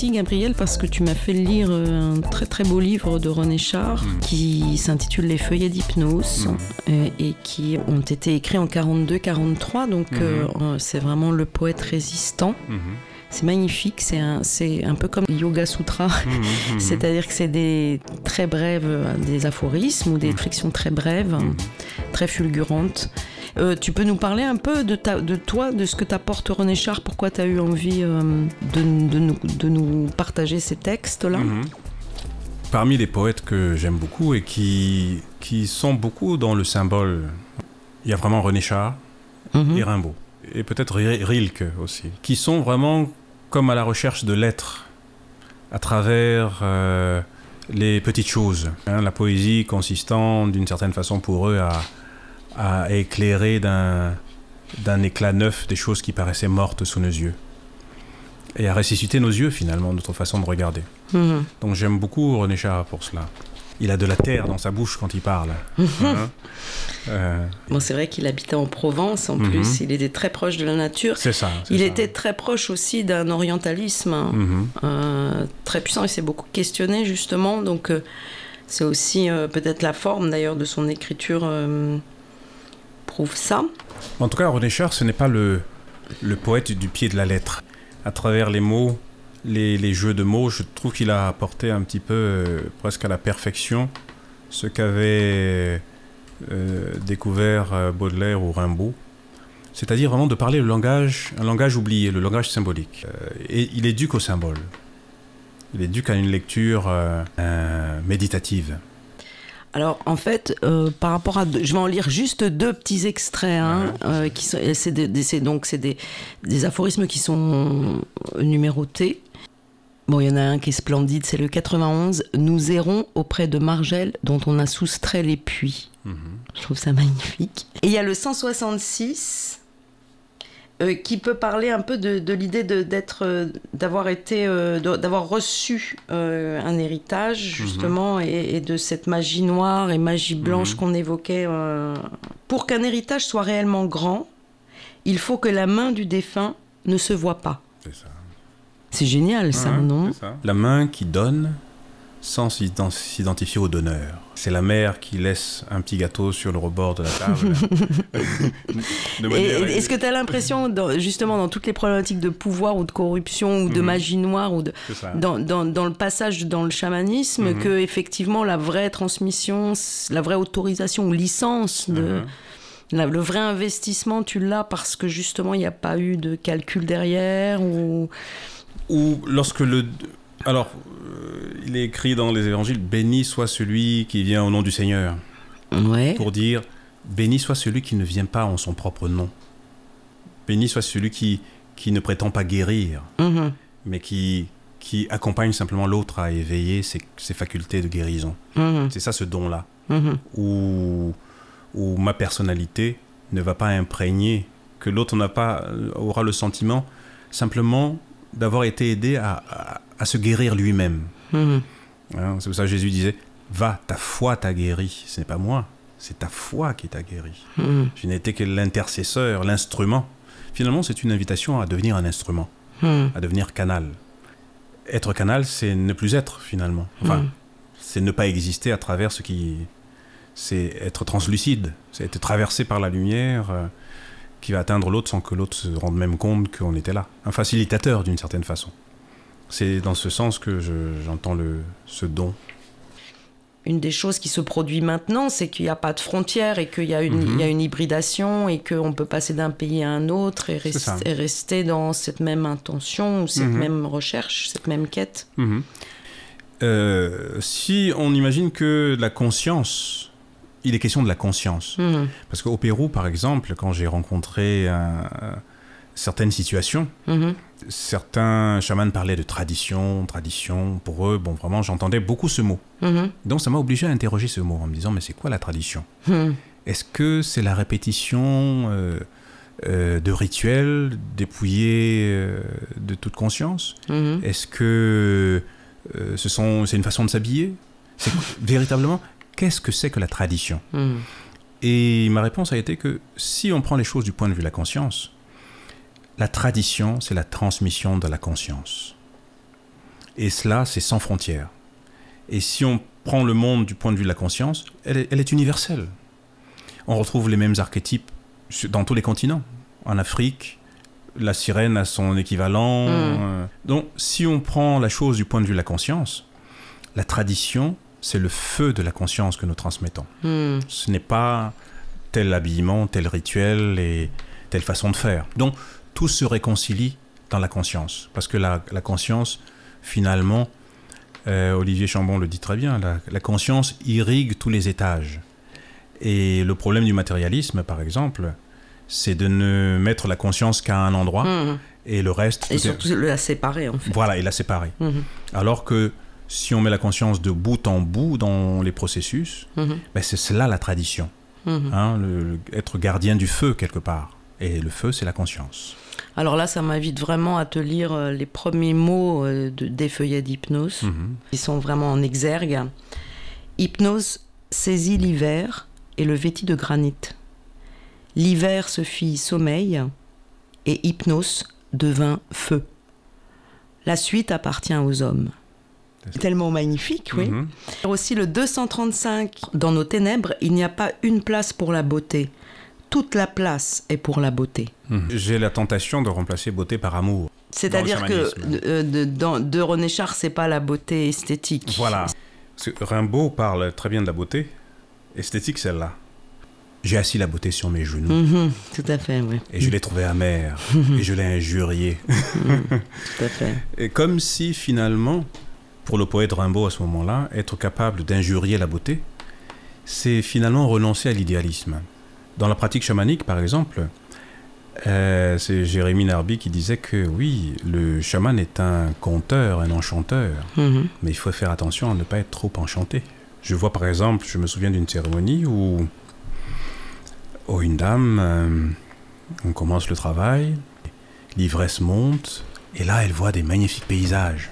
Te remercie, Gabriel, parce que tu m'as fait lire euh, un très très beau livre de René Char Mhm. qui s'intitule Les feuillets d'hypnose euh, et qui ont été écrits en 42-43. Donc Mhm. euh, euh, c'est vraiment le poète résistant. Mhm. C'est magnifique, c'est un, un peu comme Yoga Sutra. Mhm. (laughs) Mhm. C'est-à-dire que c'est des très brèves, des aphorismes ou des Mhm. frictions très brèves, très fulgurantes. Euh, tu peux nous parler un peu de, ta, de toi, de ce que t'apporte René Char, pourquoi tu as eu envie euh, de, de nous, de nous partager ces textes-là? Mhm. Parmi les poètes que j'aime beaucoup et qui, qui sont beaucoup dans le symbole, il y a vraiment René Char Mhm. et Rimbaud, et peut-être Ri- Rilke aussi, qui sont vraiment comme à la recherche de l'être à travers euh, les petites choses. hein, la poésie consistant d'une certaine façon pour eux à, à éclairer d'un d'un éclat neuf des choses qui paraissaient mortes sous nos yeux. Et à ressusciter nos yeux finalement, notre façon de regarder. Mhm. Donc j'aime beaucoup René Char pour cela. Il a de la terre dans sa bouche quand il parle. Hein (laughs) Euh, Bon, c'est vrai qu'il habitait en Provence en Mhm. plus, il était très proche de la nature. c'est ça. c'est Il ça. était très proche aussi d'un orientalisme hein, Mhm. euh, très puissant. Il s'est beaucoup questionné justement, donc euh, c'est aussi peut-être la forme d'ailleurs de son écriture En tout cas, René Char, ce n'est pas le, poète du pied de la lettre. À travers les mots, les, jeux de mots, je trouve qu'il a apporté un petit peu, euh, presque à la perfection, ce qu'avait euh, découvert euh, Baudelaire ou Rimbaud. C'est-à-dire vraiment de parler le langage, un langage oublié, le langage symbolique. Et il éduque au symbole. Il éduque à une lecture méditative. Alors en fait, euh, par rapport à, je vais en lire juste deux petits extraits, hein, euh, qui c'est des, donc c'est des, des aphorismes qui sont numérotés. Bon, il y en a un qui est splendide, c'est le 91. Nous errons auprès de Margelle, dont on a soustrait les puits. Mhm. Je trouve ça magnifique. Et il y a le 166 euh, qui peut parler un peu de, de l'idée d'être, euh, d'avoir été, euh, d'avoir reçu un héritage justement et, et de cette magie noire et magie blanche Mhm. qu'on évoquait. Pour qu'un héritage soit réellement grand, il faut que la main du défunt ne se voit pas. C'est ça. C'est génial ça, Ouais, non? ça. La main qui donne sans s'ident- s'identifier au donneur. C'est la mère qui laisse un petit gâteau sur le rebord de la table. (laughs) Manière- Est-ce que tu as l'impression, justement, dans toutes les problématiques de pouvoir ou de corruption ou de Mhm. magie noire ou de, dans, dans- dans le passage dans le chamanisme Mhm. que effectivement la vraie transmission, la vraie autorisation ou licence, de, Mhm. la- le vrai investissement, tu l'as parce que justement il n'y a pas eu de calcul derrière ou Ou lorsque le... Alors, euh, il est écrit dans les évangiles, béni soit celui qui vient au nom du Seigneur. ouais. Pour dire, béni soit celui qui ne vient pas en son propre nom. Béni soit celui qui, qui ne prétend pas guérir, Mhm. mais qui, qui accompagne simplement l'autre à éveiller ses, ses facultés de guérison. Mhm. C'est ça ce don-là. Mhm. où, où ma personnalité ne va pas imprégner, que l'autre n'a pas euh, aura le sentiment simplement d'avoir été aidé à, à- à se guérir lui-même. Mhm. Hein, c'est pour ça que Jésus disait Va, ta foi t'a guéri. Ce n'est pas moi, c'est ta foi qui t'a guéri. Mhm. Je n'ai été que l'intercesseur, l'instrument. Finalement, c'est une invitation à devenir un instrument, Mhm. à devenir canal. Être canal, c'est ne plus être finalement. Enfin, Mhm. c'est ne pas exister à travers ce qui. C'est être translucide, c'est être traversé par la lumière euh, qui va atteindre l'autre sans que l'autre se rende même compte qu'on était là. Un facilitateur d'une certaine façon. C'est dans ce sens que je- j'entends ce don. Une des choses qui se produit maintenant, c'est qu'il n'y a pas de frontières et qu'il y, a une- Mhm. y a une hybridation et qu'on peut passer d'un pays à un autre et, rest- et rester dans cette même intention ou cette Mhm. même recherche, cette même quête. Mhm. Euh, si on imagine que la conscience, il est question de la conscience. Parce qu'au Pérou, par exemple, quand j'ai rencontré un- certaines situations. Certains chamans parlaient de tradition, tradition. Pour eux, bon, vraiment, j'entendais beaucoup ce mot. Mhm. Donc ça m'a obligé à interroger ce mot en me disant, mais c'est quoi la tradition Mhm. Est-ce que c'est la répétition euh, euh, de rituels dépouillés euh, de toute conscience Mhm. Est-ce que ce sont, c'est une façon de s'habiller C'est (laughs) véritablement, qu'est-ce que c'est que la tradition. Et ma réponse a été que si on prend les choses du point de vue de la conscience, la tradition, c'est la transmission de la conscience. Et cela, c'est sans frontières. Et si on prend le monde du point de vue de la conscience, elle est, elle est universelle. On retrouve les mêmes archétypes dans tous les continents. En Afrique, la sirène a son équivalent. Mm. euh, Donc, si on prend la chose du point de vue de la conscience, la tradition, c'est le feu de la conscience que nous transmettons. Hmm. Ce n'est pas tel habillement, tel rituel et telle façon de faire. Donc, tout se réconcilie dans la conscience. Parce que la, la conscience, finalement, euh, Olivier Chambon le dit très bien, la, la conscience irrigue tous les étages. Et le problème du matérialisme, par exemple, c'est de ne mettre la conscience qu'à un endroit Hmm. et le reste... Et tout est- surtout la séparer en fait. voilà, et la séparer. Mhm. Alors que si on met la conscience de bout en bout dans les processus, Mhm. ben c'est cela la tradition. Hein, le- le- être gardien du feu quelque part. Et le feu, c'est la conscience. Alors là, ça m'invite vraiment à te lire euh, les premiers mots euh, de- des feuillets d'hypnose. Mhm. Ils sont vraiment en exergue. Hypnose saisit l'hiver et le vêtit de granit. L'hiver se fit sommeil et hypnose devint feu. La suite appartient aux hommes. Tellement magnifique, oui. Mhm. Aussi le 235, dans nos ténèbres, il n'y a pas une place pour la beauté. Toute la place est pour la beauté. Mhm. J'ai la tentation de remplacer beauté par amour. C'est-à-dire que chamanisme. euh, de, dans- de René Char, c'est pas la beauté esthétique. Voilà. Parce que Rimbaud parle très bien de la beauté. Esthétique, celle-là. J'ai assis la beauté sur mes genoux. Mhm, tout à fait, oui. Et je l'ai trouvée amère. et je l'ai injuriée. Tout à fait. (laughs) Et comme si finalement, pour le poète Rimbaud à ce moment-là, être capable d'injurier la beauté, c'est finalement renoncer à l'idéalisme. Dans la pratique chamanique, par exemple, euh, c'est Jérémy Narby qui disait que oui, le chaman est un conteur, un enchanteur, Mhm. mais il faut faire attention à ne pas être trop enchanté. Je vois par exemple, je me souviens d'une cérémonie où, où une dame, euh, on commence le travail, l'ivresse monte, et là elle voit des magnifiques paysages.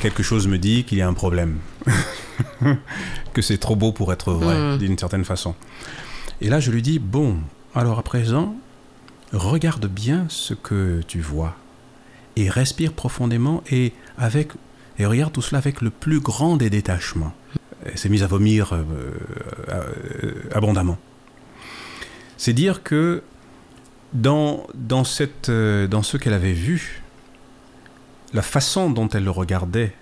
Quelque chose me dit qu'il y a un problème, (laughs) que c'est trop beau pour être vrai, Mm. d'une certaine façon. Et là je lui dis, bon, alors à présent, regarde bien ce que tu vois, et respire profondément, et avec et regarde tout cela avec le plus grand des détachements. Elle s'est mise à vomir euh, euh, abondamment. C'est dire que dans, dans, cette, euh, dans ce qu'elle avait vu, la façon dont elle le regardait,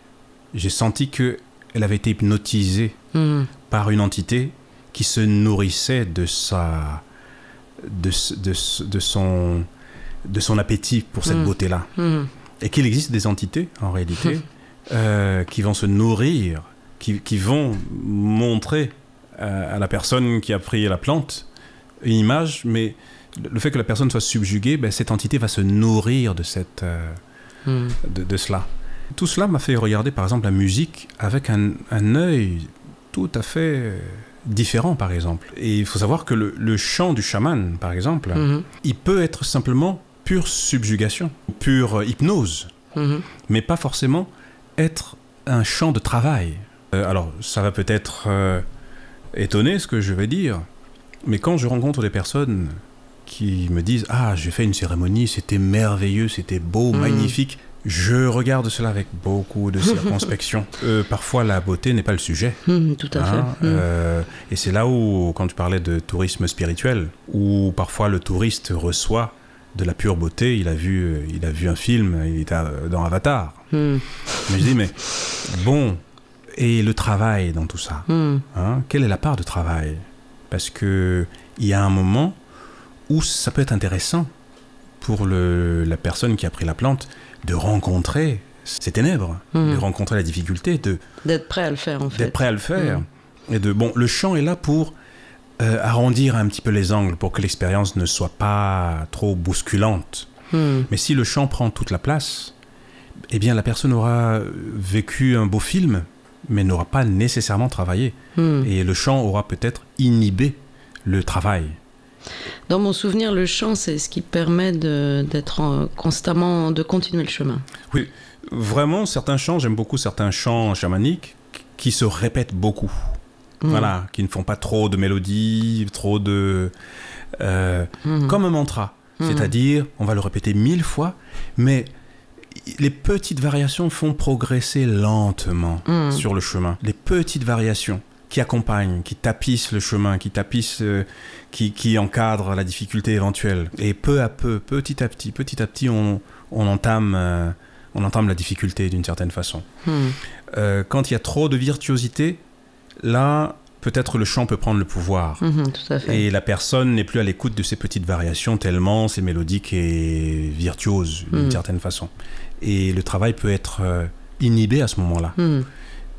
j'ai senti que elle avait été hypnotisée Mhm. par une entité qui se nourrissait de sa de, de, de son de son appétit pour cette Mm. beauté-là Mhm. et qu'il existe des entités en réalité euh, qui vont se nourrir qui, qui vont montrer à la personne qui a pris la plante une image mais le fait que la personne soit subjuguée ben, cette entité va se nourrir de cette euh, de, de cela. Tout cela m'a fait regarder par exemple la musique avec un, un œil tout à fait euh, différent par exemple. Et il faut savoir que le, le chant du chaman par exemple, Mhm. il peut être simplement pure subjugation, pure hypnose, Mhm. mais pas forcément être un chant de travail. Euh, alors ça va peut-être euh, étonner ce que je vais dire, mais quand je rencontre des personnes qui me disent Ah, j'ai fait une cérémonie, c'était merveilleux, c'était beau, Mhm. magnifique. Je regarde cela avec beaucoup de (laughs) circonspection. Euh, parfois, la beauté n'est pas le sujet. Mhm, Tout à hein, fait. Mhm. euh, et c'est là où, quand tu parlais de tourisme spirituel, où parfois le touriste reçoit de la pure beauté, il a vu, euh, il a vu un film, il était dans Avatar. Mhm. Mais je dis, mais bon, et le travail dans tout ça? Hein, Quelle est la part de travail? Parce que il y a un moment où ça peut être intéressant pour le, la personne qui a pris la plante de rencontrer ces ténèbres, Mhm. de rencontrer la difficulté, de D'être prêt à le faire, en fait. d'être prêt à le faire. Et de bon, le chant est là pour euh, arrondir un petit peu les angles pour que l'expérience ne soit pas trop bousculante. Mhm. Mais si le chant prend toute la place, eh bien la personne aura vécu un beau film, mais n'aura pas nécessairement travaillé. Et le chant aura peut-être inhibé le travail. Dans mon souvenir, le chant, c'est ce qui permet d'être en- constamment, de continuer le chemin. Vraiment, certains chants, j'aime beaucoup certains chants chamaniques qui se répètent beaucoup. Mhm. Voilà, qui ne font pas trop de mélodies, trop de... euh, Mhm. Comme un mantra. Mhm. C'est-à-dire, on va le répéter mille fois, mais les petites variations font progresser lentement Mm. sur le chemin. Les petites variations qui accompagnent, qui tapissent le chemin, qui tapissent, euh, qui, qui encadrent la difficulté éventuelle. Et peu à peu, petit à petit, petit à petit, on, on entame, euh, on entame la difficulté d'une certaine façon. Hmm. Euh, quand il y a trop de virtuosité, là, peut-être le chant peut prendre le pouvoir. Tout à fait. Et la personne n'est plus à l'écoute de ces petites variations tellement c'est mélodique et virtuose d'une certaine façon. Et le travail peut être inhibé à ce moment-là. Hmm.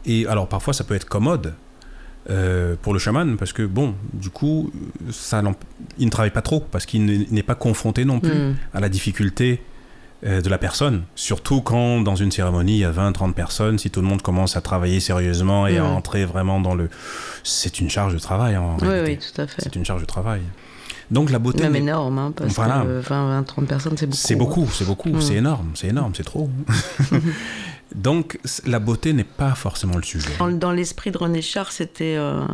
Et alors parfois ça peut être commode euh, pour le chaman parce que bon, du coup, ça il ne travaille pas trop parce qu'il n'est pas confronté non plus Hmm. à la difficulté euh, de la personne. Surtout quand dans une cérémonie il y a 20-30 personnes, si tout le monde commence à travailler sérieusement et à Mm. entrer vraiment dans le... C'est une charge de travail en Oui, réalité. oui, tout à fait. C'est une charge de travail. Donc la beauté, Même énorme, hein, parce Voilà. que 20, 20, 30 personnes, c'est beaucoup. c'est beaucoup, c'est beaucoup, Mm. c'est énorme, c'est énorme, c'est trop. (laughs) Donc la beauté n'est pas forcément le sujet. Dans, dans l'esprit de René Char, c'était. euh,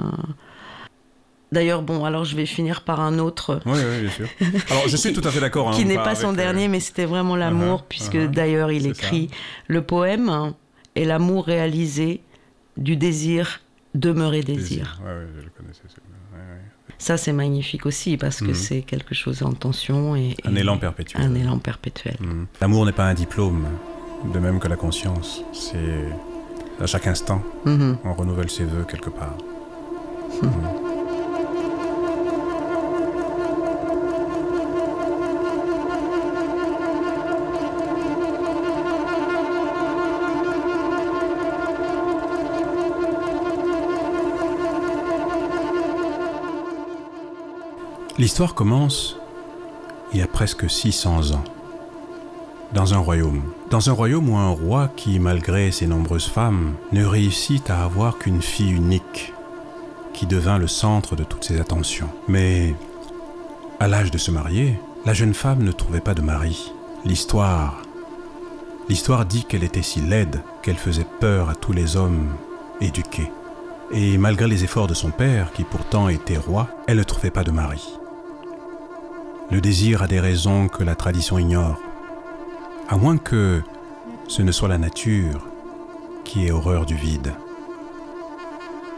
D'ailleurs, bon, alors je vais finir par un autre Oui, oui, bien sûr. (laughs) Alors je suis tout à fait d'accord. hein, qui n'est pas pas son euh, dernier, mais c'était vraiment l'amour, uh-huh, puisque uh-huh, d'ailleurs il écrit le poème hein, est l'amour réalisé du désir demeurer désir. Ouais, ouais, je le connaissais. Ouais. Ça, c'est magnifique aussi, parce que Mhm. c'est quelque chose en tension et, Un et élan perpétuel. un élan perpétuel. Mm. L'amour n'est pas un diplôme, de même que la conscience. C'est à chaque instant, Mhm. on renouvelle ses voeux quelque part. L'histoire commence il y a presque 600 ans, dans un royaume. Dans un royaume où un roi qui, malgré ses nombreuses femmes, ne réussit à avoir qu'une fille unique, qui devint le centre de toutes ses attentions. Mais, à l'âge de se marier, la jeune femme ne trouvait pas de mari. L'histoire. L'histoire dit qu'elle était si laide qu'elle faisait peur à tous les hommes éduqués. Et malgré les efforts de son père, qui pourtant était roi, elle ne trouvait pas de mari. Le désir a des raisons que la tradition ignore, à moins que ce ne soit la nature qui ait horreur du vide.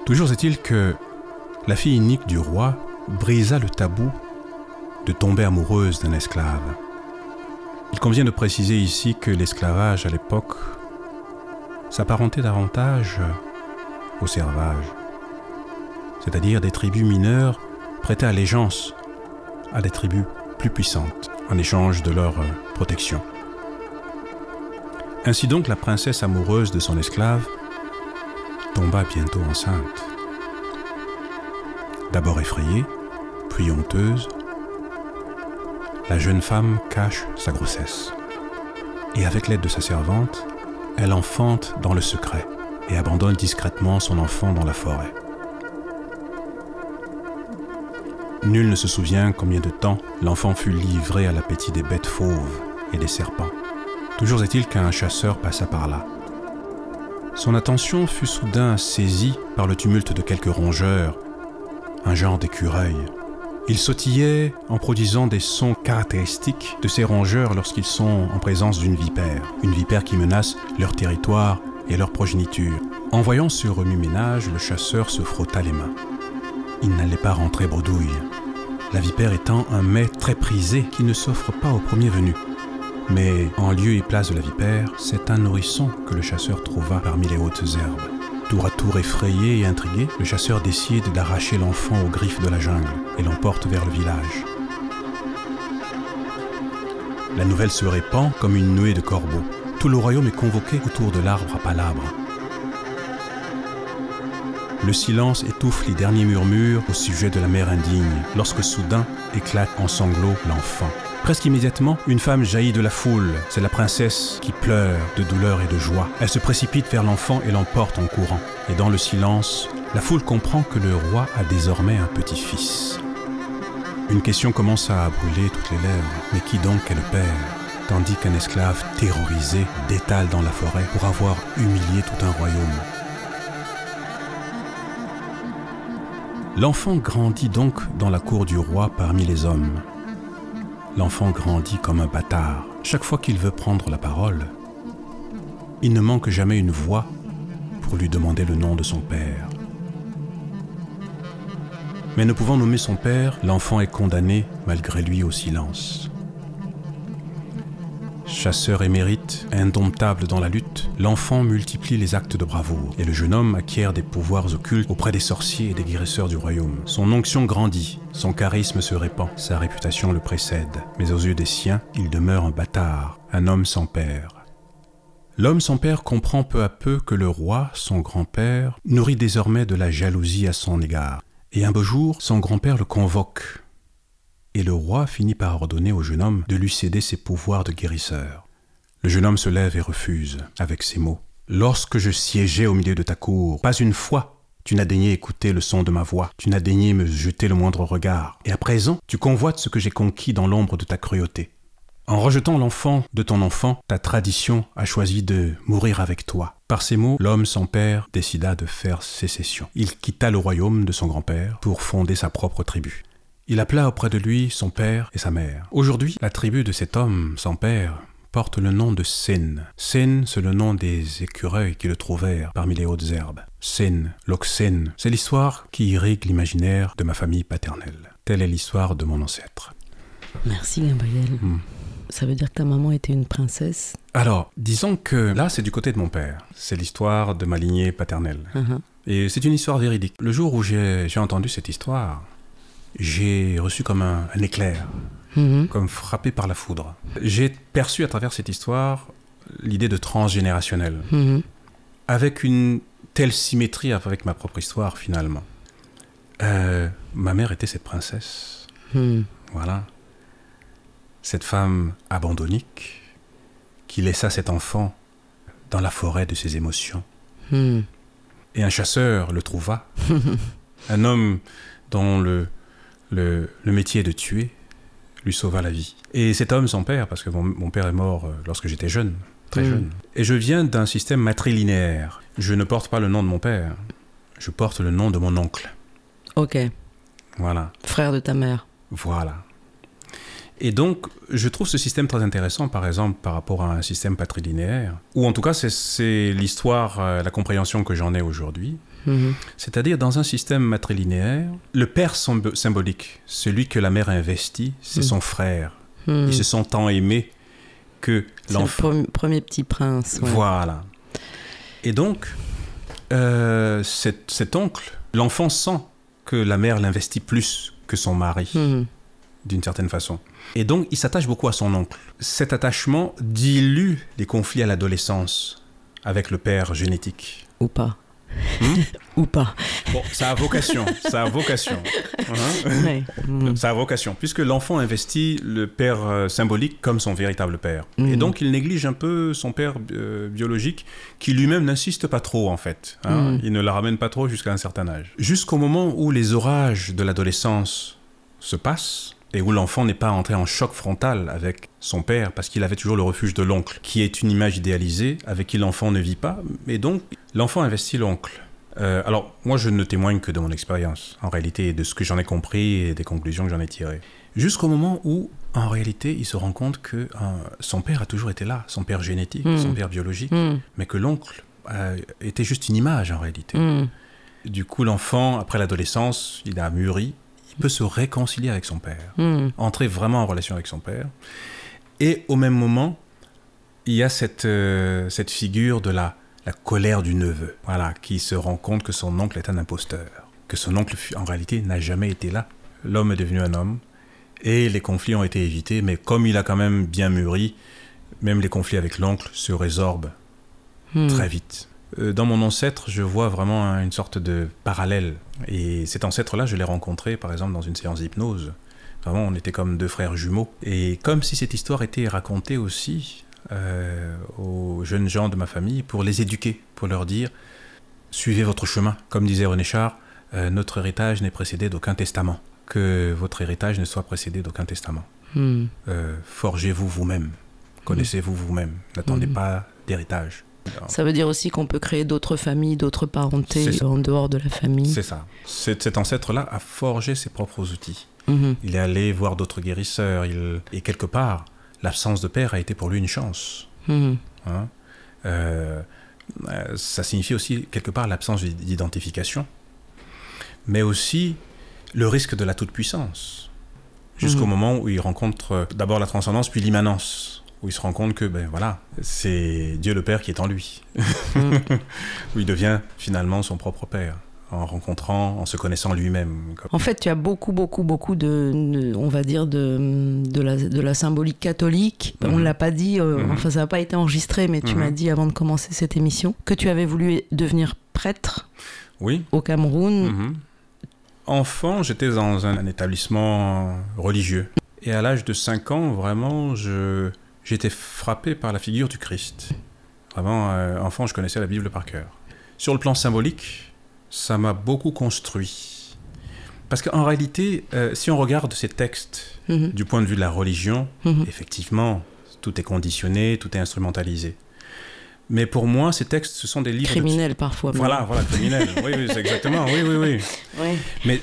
Toujours est-il que la fille unique du roi brisa le tabou de tomber amoureuse d'un esclave. Il convient de préciser ici que l'esclavage à l'époque s'apparentait davantage au servage, c'est-à-dire des tribus mineures prêtaient allégeance à des tribus plus puissantes en échange de leur euh, protection. Ainsi donc la princesse amoureuse de son esclave tomba bientôt enceinte. D'abord effrayée, puis honteuse, la jeune femme cache sa grossesse. Et avec l'aide de sa servante, elle enfante dans le secret et abandonne discrètement son enfant dans la forêt. Nul ne se souvient combien de temps l'enfant fut livré à l'appétit des bêtes fauves et des serpents. Toujours est-il qu'un chasseur passa par là. Son attention fut soudain saisie par le tumulte de quelques rongeurs, un genre d'écureuil. Ils sautillaient en produisant des sons caractéristiques de ces rongeurs lorsqu'ils sont en présence d'une vipère, une vipère qui menace leur territoire et leur progéniture. En voyant ce remue-ménage, le chasseur se frotta les mains. Il n'allait pas rentrer bredouille. La vipère étant un mets très prisé qui ne s'offre pas au premier venu. Mais en lieu et place de la vipère, c'est un nourrisson que le chasseur trouva parmi les hautes herbes. Tour à tour effrayé et intrigué, le chasseur décide d'arracher l'enfant aux griffes de la jungle et l'emporte vers le village. La nouvelle se répand comme une nuée de corbeaux. Tout le royaume est convoqué autour de l'arbre à palabres. Le silence étouffe les derniers murmures au sujet de la mère indigne, lorsque soudain éclate en sanglots l'enfant. Presque immédiatement, une femme jaillit de la foule. C'est la princesse qui pleure de douleur et de joie. Elle se précipite vers l'enfant et l'emporte en courant. Et dans le silence, la foule comprend que le roi a désormais un petit-fils. Une question commence à brûler toutes les lèvres. Mais qui donc est le père? Tandis qu'un esclave terrorisé détale dans la forêt pour avoir humilié tout un royaume. L'enfant grandit donc dans la cour du roi parmi les hommes. L'enfant grandit comme un bâtard. Chaque fois qu'il veut prendre la parole, il ne manque jamais une voix pour lui demander le nom de son père. Mais ne pouvant nommer son père, l'enfant est condamné malgré lui au silence. Chasseur émérite, indomptable dans la lutte, l'enfant multiplie les actes de bravoure et le jeune homme acquiert des pouvoirs occultes auprès des sorciers et des guérisseurs du royaume. Son onction grandit, son charisme se répand, sa réputation le précède, mais aux yeux des siens, il demeure un bâtard, un homme sans père. L'homme sans père comprend peu à peu que le roi, son grand-père, nourrit désormais de la jalousie à son égard. Et un beau jour, son grand-père le convoque et le roi finit par ordonner au jeune homme de lui céder ses pouvoirs de guérisseur. Le jeune homme se lève et refuse, avec ces mots. Lorsque je siégeais au milieu de ta cour, pas une fois tu n'as daigné écouter le son de ma voix, tu n'as daigné me jeter le moindre regard, et à présent tu convoites ce que j'ai conquis dans l'ombre de ta cruauté. En rejetant l'enfant de ton enfant, ta tradition a choisi de mourir avec toi. Par ces mots, l'homme sans père décida de faire sécession. Il quitta le royaume de son grand-père pour fonder sa propre tribu. Il appela auprès de lui son père et sa mère. Aujourd'hui, la tribu de cet homme sans père porte le nom de Sen. Sen, c'est le nom des écureuils qui le trouvèrent parmi les hautes herbes. Sen, l'Oxen, c'est l'histoire qui irrigue l'imaginaire de ma famille paternelle. Telle est l'histoire de mon ancêtre. Merci Gabriel. Hmm. Ça veut dire que ta maman était une princesse? Alors, disons que là, c'est du côté de mon père. C'est l'histoire de ma lignée paternelle. Uh-huh. Et c'est une histoire véridique. Le jour où j'ai entendu cette histoire, j'ai reçu comme un, un éclair, Mhm. comme frappé par la foudre. J'ai perçu à travers cette histoire l'idée de transgénérationnel, Mhm. avec une telle symétrie avec ma propre histoire finalement. Euh, ma mère était cette princesse, Mhm. voilà. Cette femme abandonnique qui laissa cet enfant dans la forêt de ses émotions. Et un chasseur le trouva. (laughs) un homme dont le, le, le métier de tuer lui sauva la vie. Et cet homme sans père, parce que mon, mon père est mort euh, lorsque j'étais jeune, très Mm. jeune. Et je viens d'un système matrilinéaire. Je ne porte pas le nom de mon père, je porte le nom de mon oncle. Ok, Voilà, frère de ta mère. voilà. Et donc, je trouve ce système très intéressant, par exemple, par rapport à un système patrilinéaire, ou en tout cas, c'est- c'est l'histoire, euh, la compréhension que j'en ai aujourd'hui. Mhm. C'est-à-dire, dans un système matrilinéaire, le père symb- symbolique, celui que la mère investit, c'est Mm. son frère. Mhm. Il se sent tant aimé que le l'enfant. pre- premier petit prince. ouais. Voilà. Et donc, euh, cet, cet oncle, l'enfant sent que la mère l'investit plus que son mari, Mhm. d'une certaine façon. Et donc, il s'attache beaucoup à son oncle. Cet attachement dilue les conflits à l'adolescence avec le père génétique. Ou pas. (laughs) Ou pas. Bon, ça a vocation, ça a vocation. Hein Ouais. Mhm. Ça a vocation, puisque l'enfant investit le père euh, symbolique comme son véritable père. Et Mhm. donc il néglige un peu son père euh, biologique, qui lui-même n'insiste pas trop en fait. hein. Mhm. Il ne la ramène pas trop jusqu'à un certain âge. Jusqu'au moment où les orages de l'adolescence se passent, et où l'enfant n'est pas entré en choc frontal avec son père, parce qu'il avait toujours le refuge de l'oncle, qui est une image idéalisée avec qui l'enfant ne vit pas, et donc l'enfant investit l'oncle. Euh, alors, moi, je ne témoigne que de mon expérience, en réalité, et de ce que j'en ai compris et des conclusions que j'en ai tirées. Jusqu'au moment où, en réalité, il se rend compte que euh, son père a toujours été là, son père génétique, Mm. son père biologique, Mhm. mais que l'oncle euh, était juste une image, en réalité. Mhm. Du coup, l'enfant, après l'adolescence, il a mûri, peut se réconcilier avec son père, Mhm. entrer vraiment en relation avec son père. Et au même moment, il y a cette, euh, cette figure de la, la colère du neveu, voilà, qui se rend compte que son oncle est un imposteur, que son oncle, en réalité, n'a jamais été là. L'homme est devenu un homme, et les conflits ont été évités, mais comme il a quand même bien mûri, même les conflits avec l'oncle se résorbent Mhm. très vite. Euh, Dans mon ancêtre, je vois vraiment un- une sorte de parallèle. Et cet ancêtre-là, je l'ai rencontré, par exemple, dans une séance d'hypnose. Vraiment, on était comme deux frères jumeaux. Et comme si cette histoire était racontée aussi euh, aux jeunes gens de ma famille pour les éduquer, pour leur dire suivez votre chemin. Comme disait René Char, euh, notre héritage n'est précédé d'aucun testament. Que votre héritage ne soit précédé d'aucun testament. Euh, Forgez-vous vous-même. Connaissez-vous vous-même. N'attendez Mhm. pas d'héritage. Ça veut dire aussi qu'on peut créer d'autres familles, d'autres parentés en dehors de la famille. C'est ça. Cet, ancêtre-là a forgé ses propres outils. Mhm. Il est allé voir d'autres guérisseurs. Il... Et quelque part, l'absence de père a été pour lui une chance. Mhm. hein. euh, euh, ça signifie aussi quelque part l'absence d'identification, mais aussi le risque de la toute-puissance, jusqu'au Mhm. moment où il rencontre euh, d'abord la transcendance, puis l'immanence, où il se rend compte que, ben voilà, c'est Dieu le Père qui est en lui, (laughs) où il devient finalement son propre Père, en rencontrant, en se connaissant lui-même. En fait, tu as beaucoup, beaucoup, beaucoup de, de- on va dire, de, de, la, de la symbolique catholique. On Mhm. ne l'a pas dit, euh, Mhm. enfin, ça n'a pas été enregistré, mais tu Mhm. m'as dit avant de commencer cette émission que tu avais voulu devenir prêtre Oui. au Cameroun. Mhm. Enfant, j'étais dans un, un établissement religieux. Et à l'âge de 5 ans, vraiment, je, j'étais frappé par la figure du Christ. Vraiment, euh, enfant, je connaissais la Bible par cœur. Sur le plan symbolique, ça m'a beaucoup construit. Parce qu'en réalité, euh, si on regarde ces textes Mhm. du point de vue de la religion, Mhm. effectivement, tout est conditionné, tout est instrumentalisé. Mais pour moi, ces textes, ce sont des livres... de- Criminel parfois. Voilà, voilà, criminel. oui, oui, exactement. Oui, oui, oui. (laughs) Mais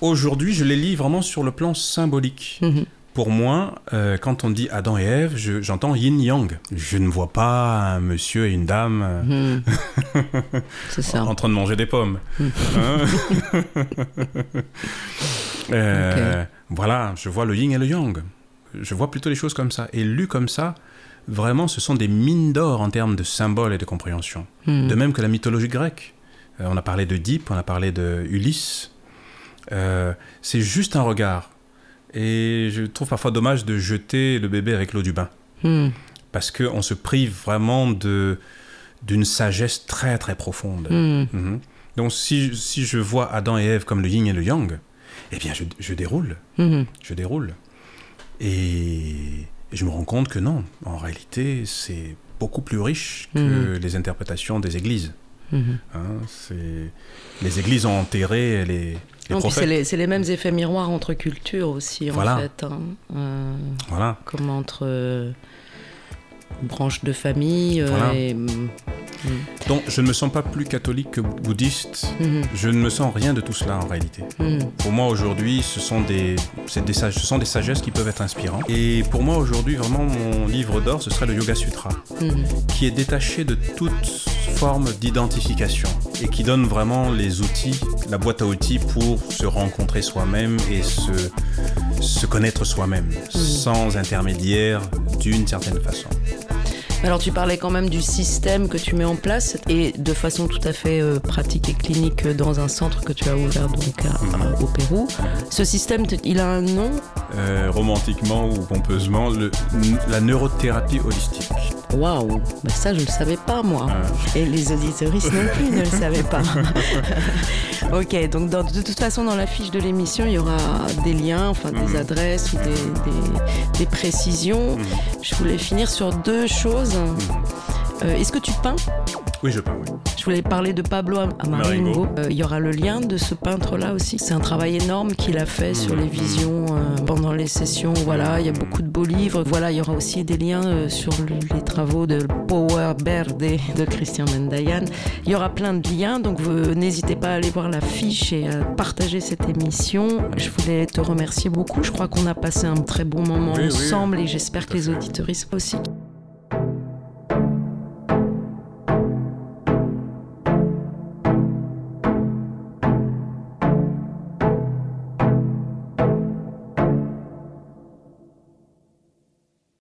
aujourd'hui, je les lis vraiment sur le plan symbolique. Mhm. Pour moi, euh, quand on dit Adam et Ève, je- j'entends yin-yang. Je ne vois pas un monsieur et une dame euh, (laughs) ça. en train de manger des pommes. Mhm. Hein (laughs) Euh, Voilà, je vois le yin et le yang. Je vois plutôt les choses comme ça. Et lu comme ça, vraiment, ce sont des mines d'or en termes de symboles et de compréhension. Mhm. De même que la mythologie grecque. On a parlé d'Oedipe, on a parlé de Ulysse. C'est juste un regard. Et je trouve parfois dommage de jeter le bébé avec l'eau du bain. Mhm. Parce qu'on se prive vraiment de, d'une sagesse très très profonde. Mhm. Mhm. Donc si, si je vois Adam et Ève comme le yin et le yang, eh bien je, je déroule. Mhm. Je déroule. Et, et je me rends compte que non, en réalité, c'est beaucoup plus riche que les interprétations des églises. Hein, c'est... Les églises ont enterré les, les c'est les, mêmes effets miroirs entre cultures aussi, Voilà. en fait. hein. Euh, Voilà. comme entre euh, branches de famille euh, Voilà. et... mm, Donc je ne me sens pas plus catholique que bouddhiste. mhm, Je ne me sens rien de tout cela en réalité. mhm. Pour moi aujourd'hui, ce sont des, des, sage- ce sont des sagesses qui peuvent être inspirantes. Et pour moi aujourd'hui, vraiment, mon livre d'or, ce serait le Yoga Sutra, Mhm. qui est détaché de toute forme d'identification et qui donne vraiment les outils, la boîte à outils pour se rencontrer soi-même et se, se connaître soi-même, sans intermédiaire d'une certaine façon. Alors tu parlais quand même du système que tu mets en place et de façon tout à fait euh, pratique et clinique euh, dans un centre que tu as ouvert donc à- Mhm. à- au Pérou. Ce système, il a un nom? Euh, romantiquement ou pompeusement, le- la neurothérapie holistique. Waouh, bah ça je le savais pas moi. Et les auditoristes non plus ne le savaient pas. (laughs) ok, donc dans- de toute façon dans la fiche de l'émission il y aura des liens, enfin des Mhm. adresses ou des, des- des précisions. mhm, Je voulais finir sur deux choses. mhm. Euh, Est-ce que tu peins Oui, je peins, oui. Je voulais parler de Pablo Am- Amaringo. Euh, Il y aura le lien de ce peintre-là aussi. C'est un travail énorme qu'il a fait sur Mhm. les visions euh, pendant les sessions. Voilà, il y a beaucoup de beaux livres. Voilà, il y aura aussi des liens sur le- les travaux de Power Verde de Christian Mendayan. Il y aura plein de liens, donc n'hésitez pas à aller voir la fiche et à partager cette émission. Je voulais te remercier beaucoup. Je crois qu'on a passé un très bon moment Oui, oui. ensemble et j'espère que les auditeurs aussi.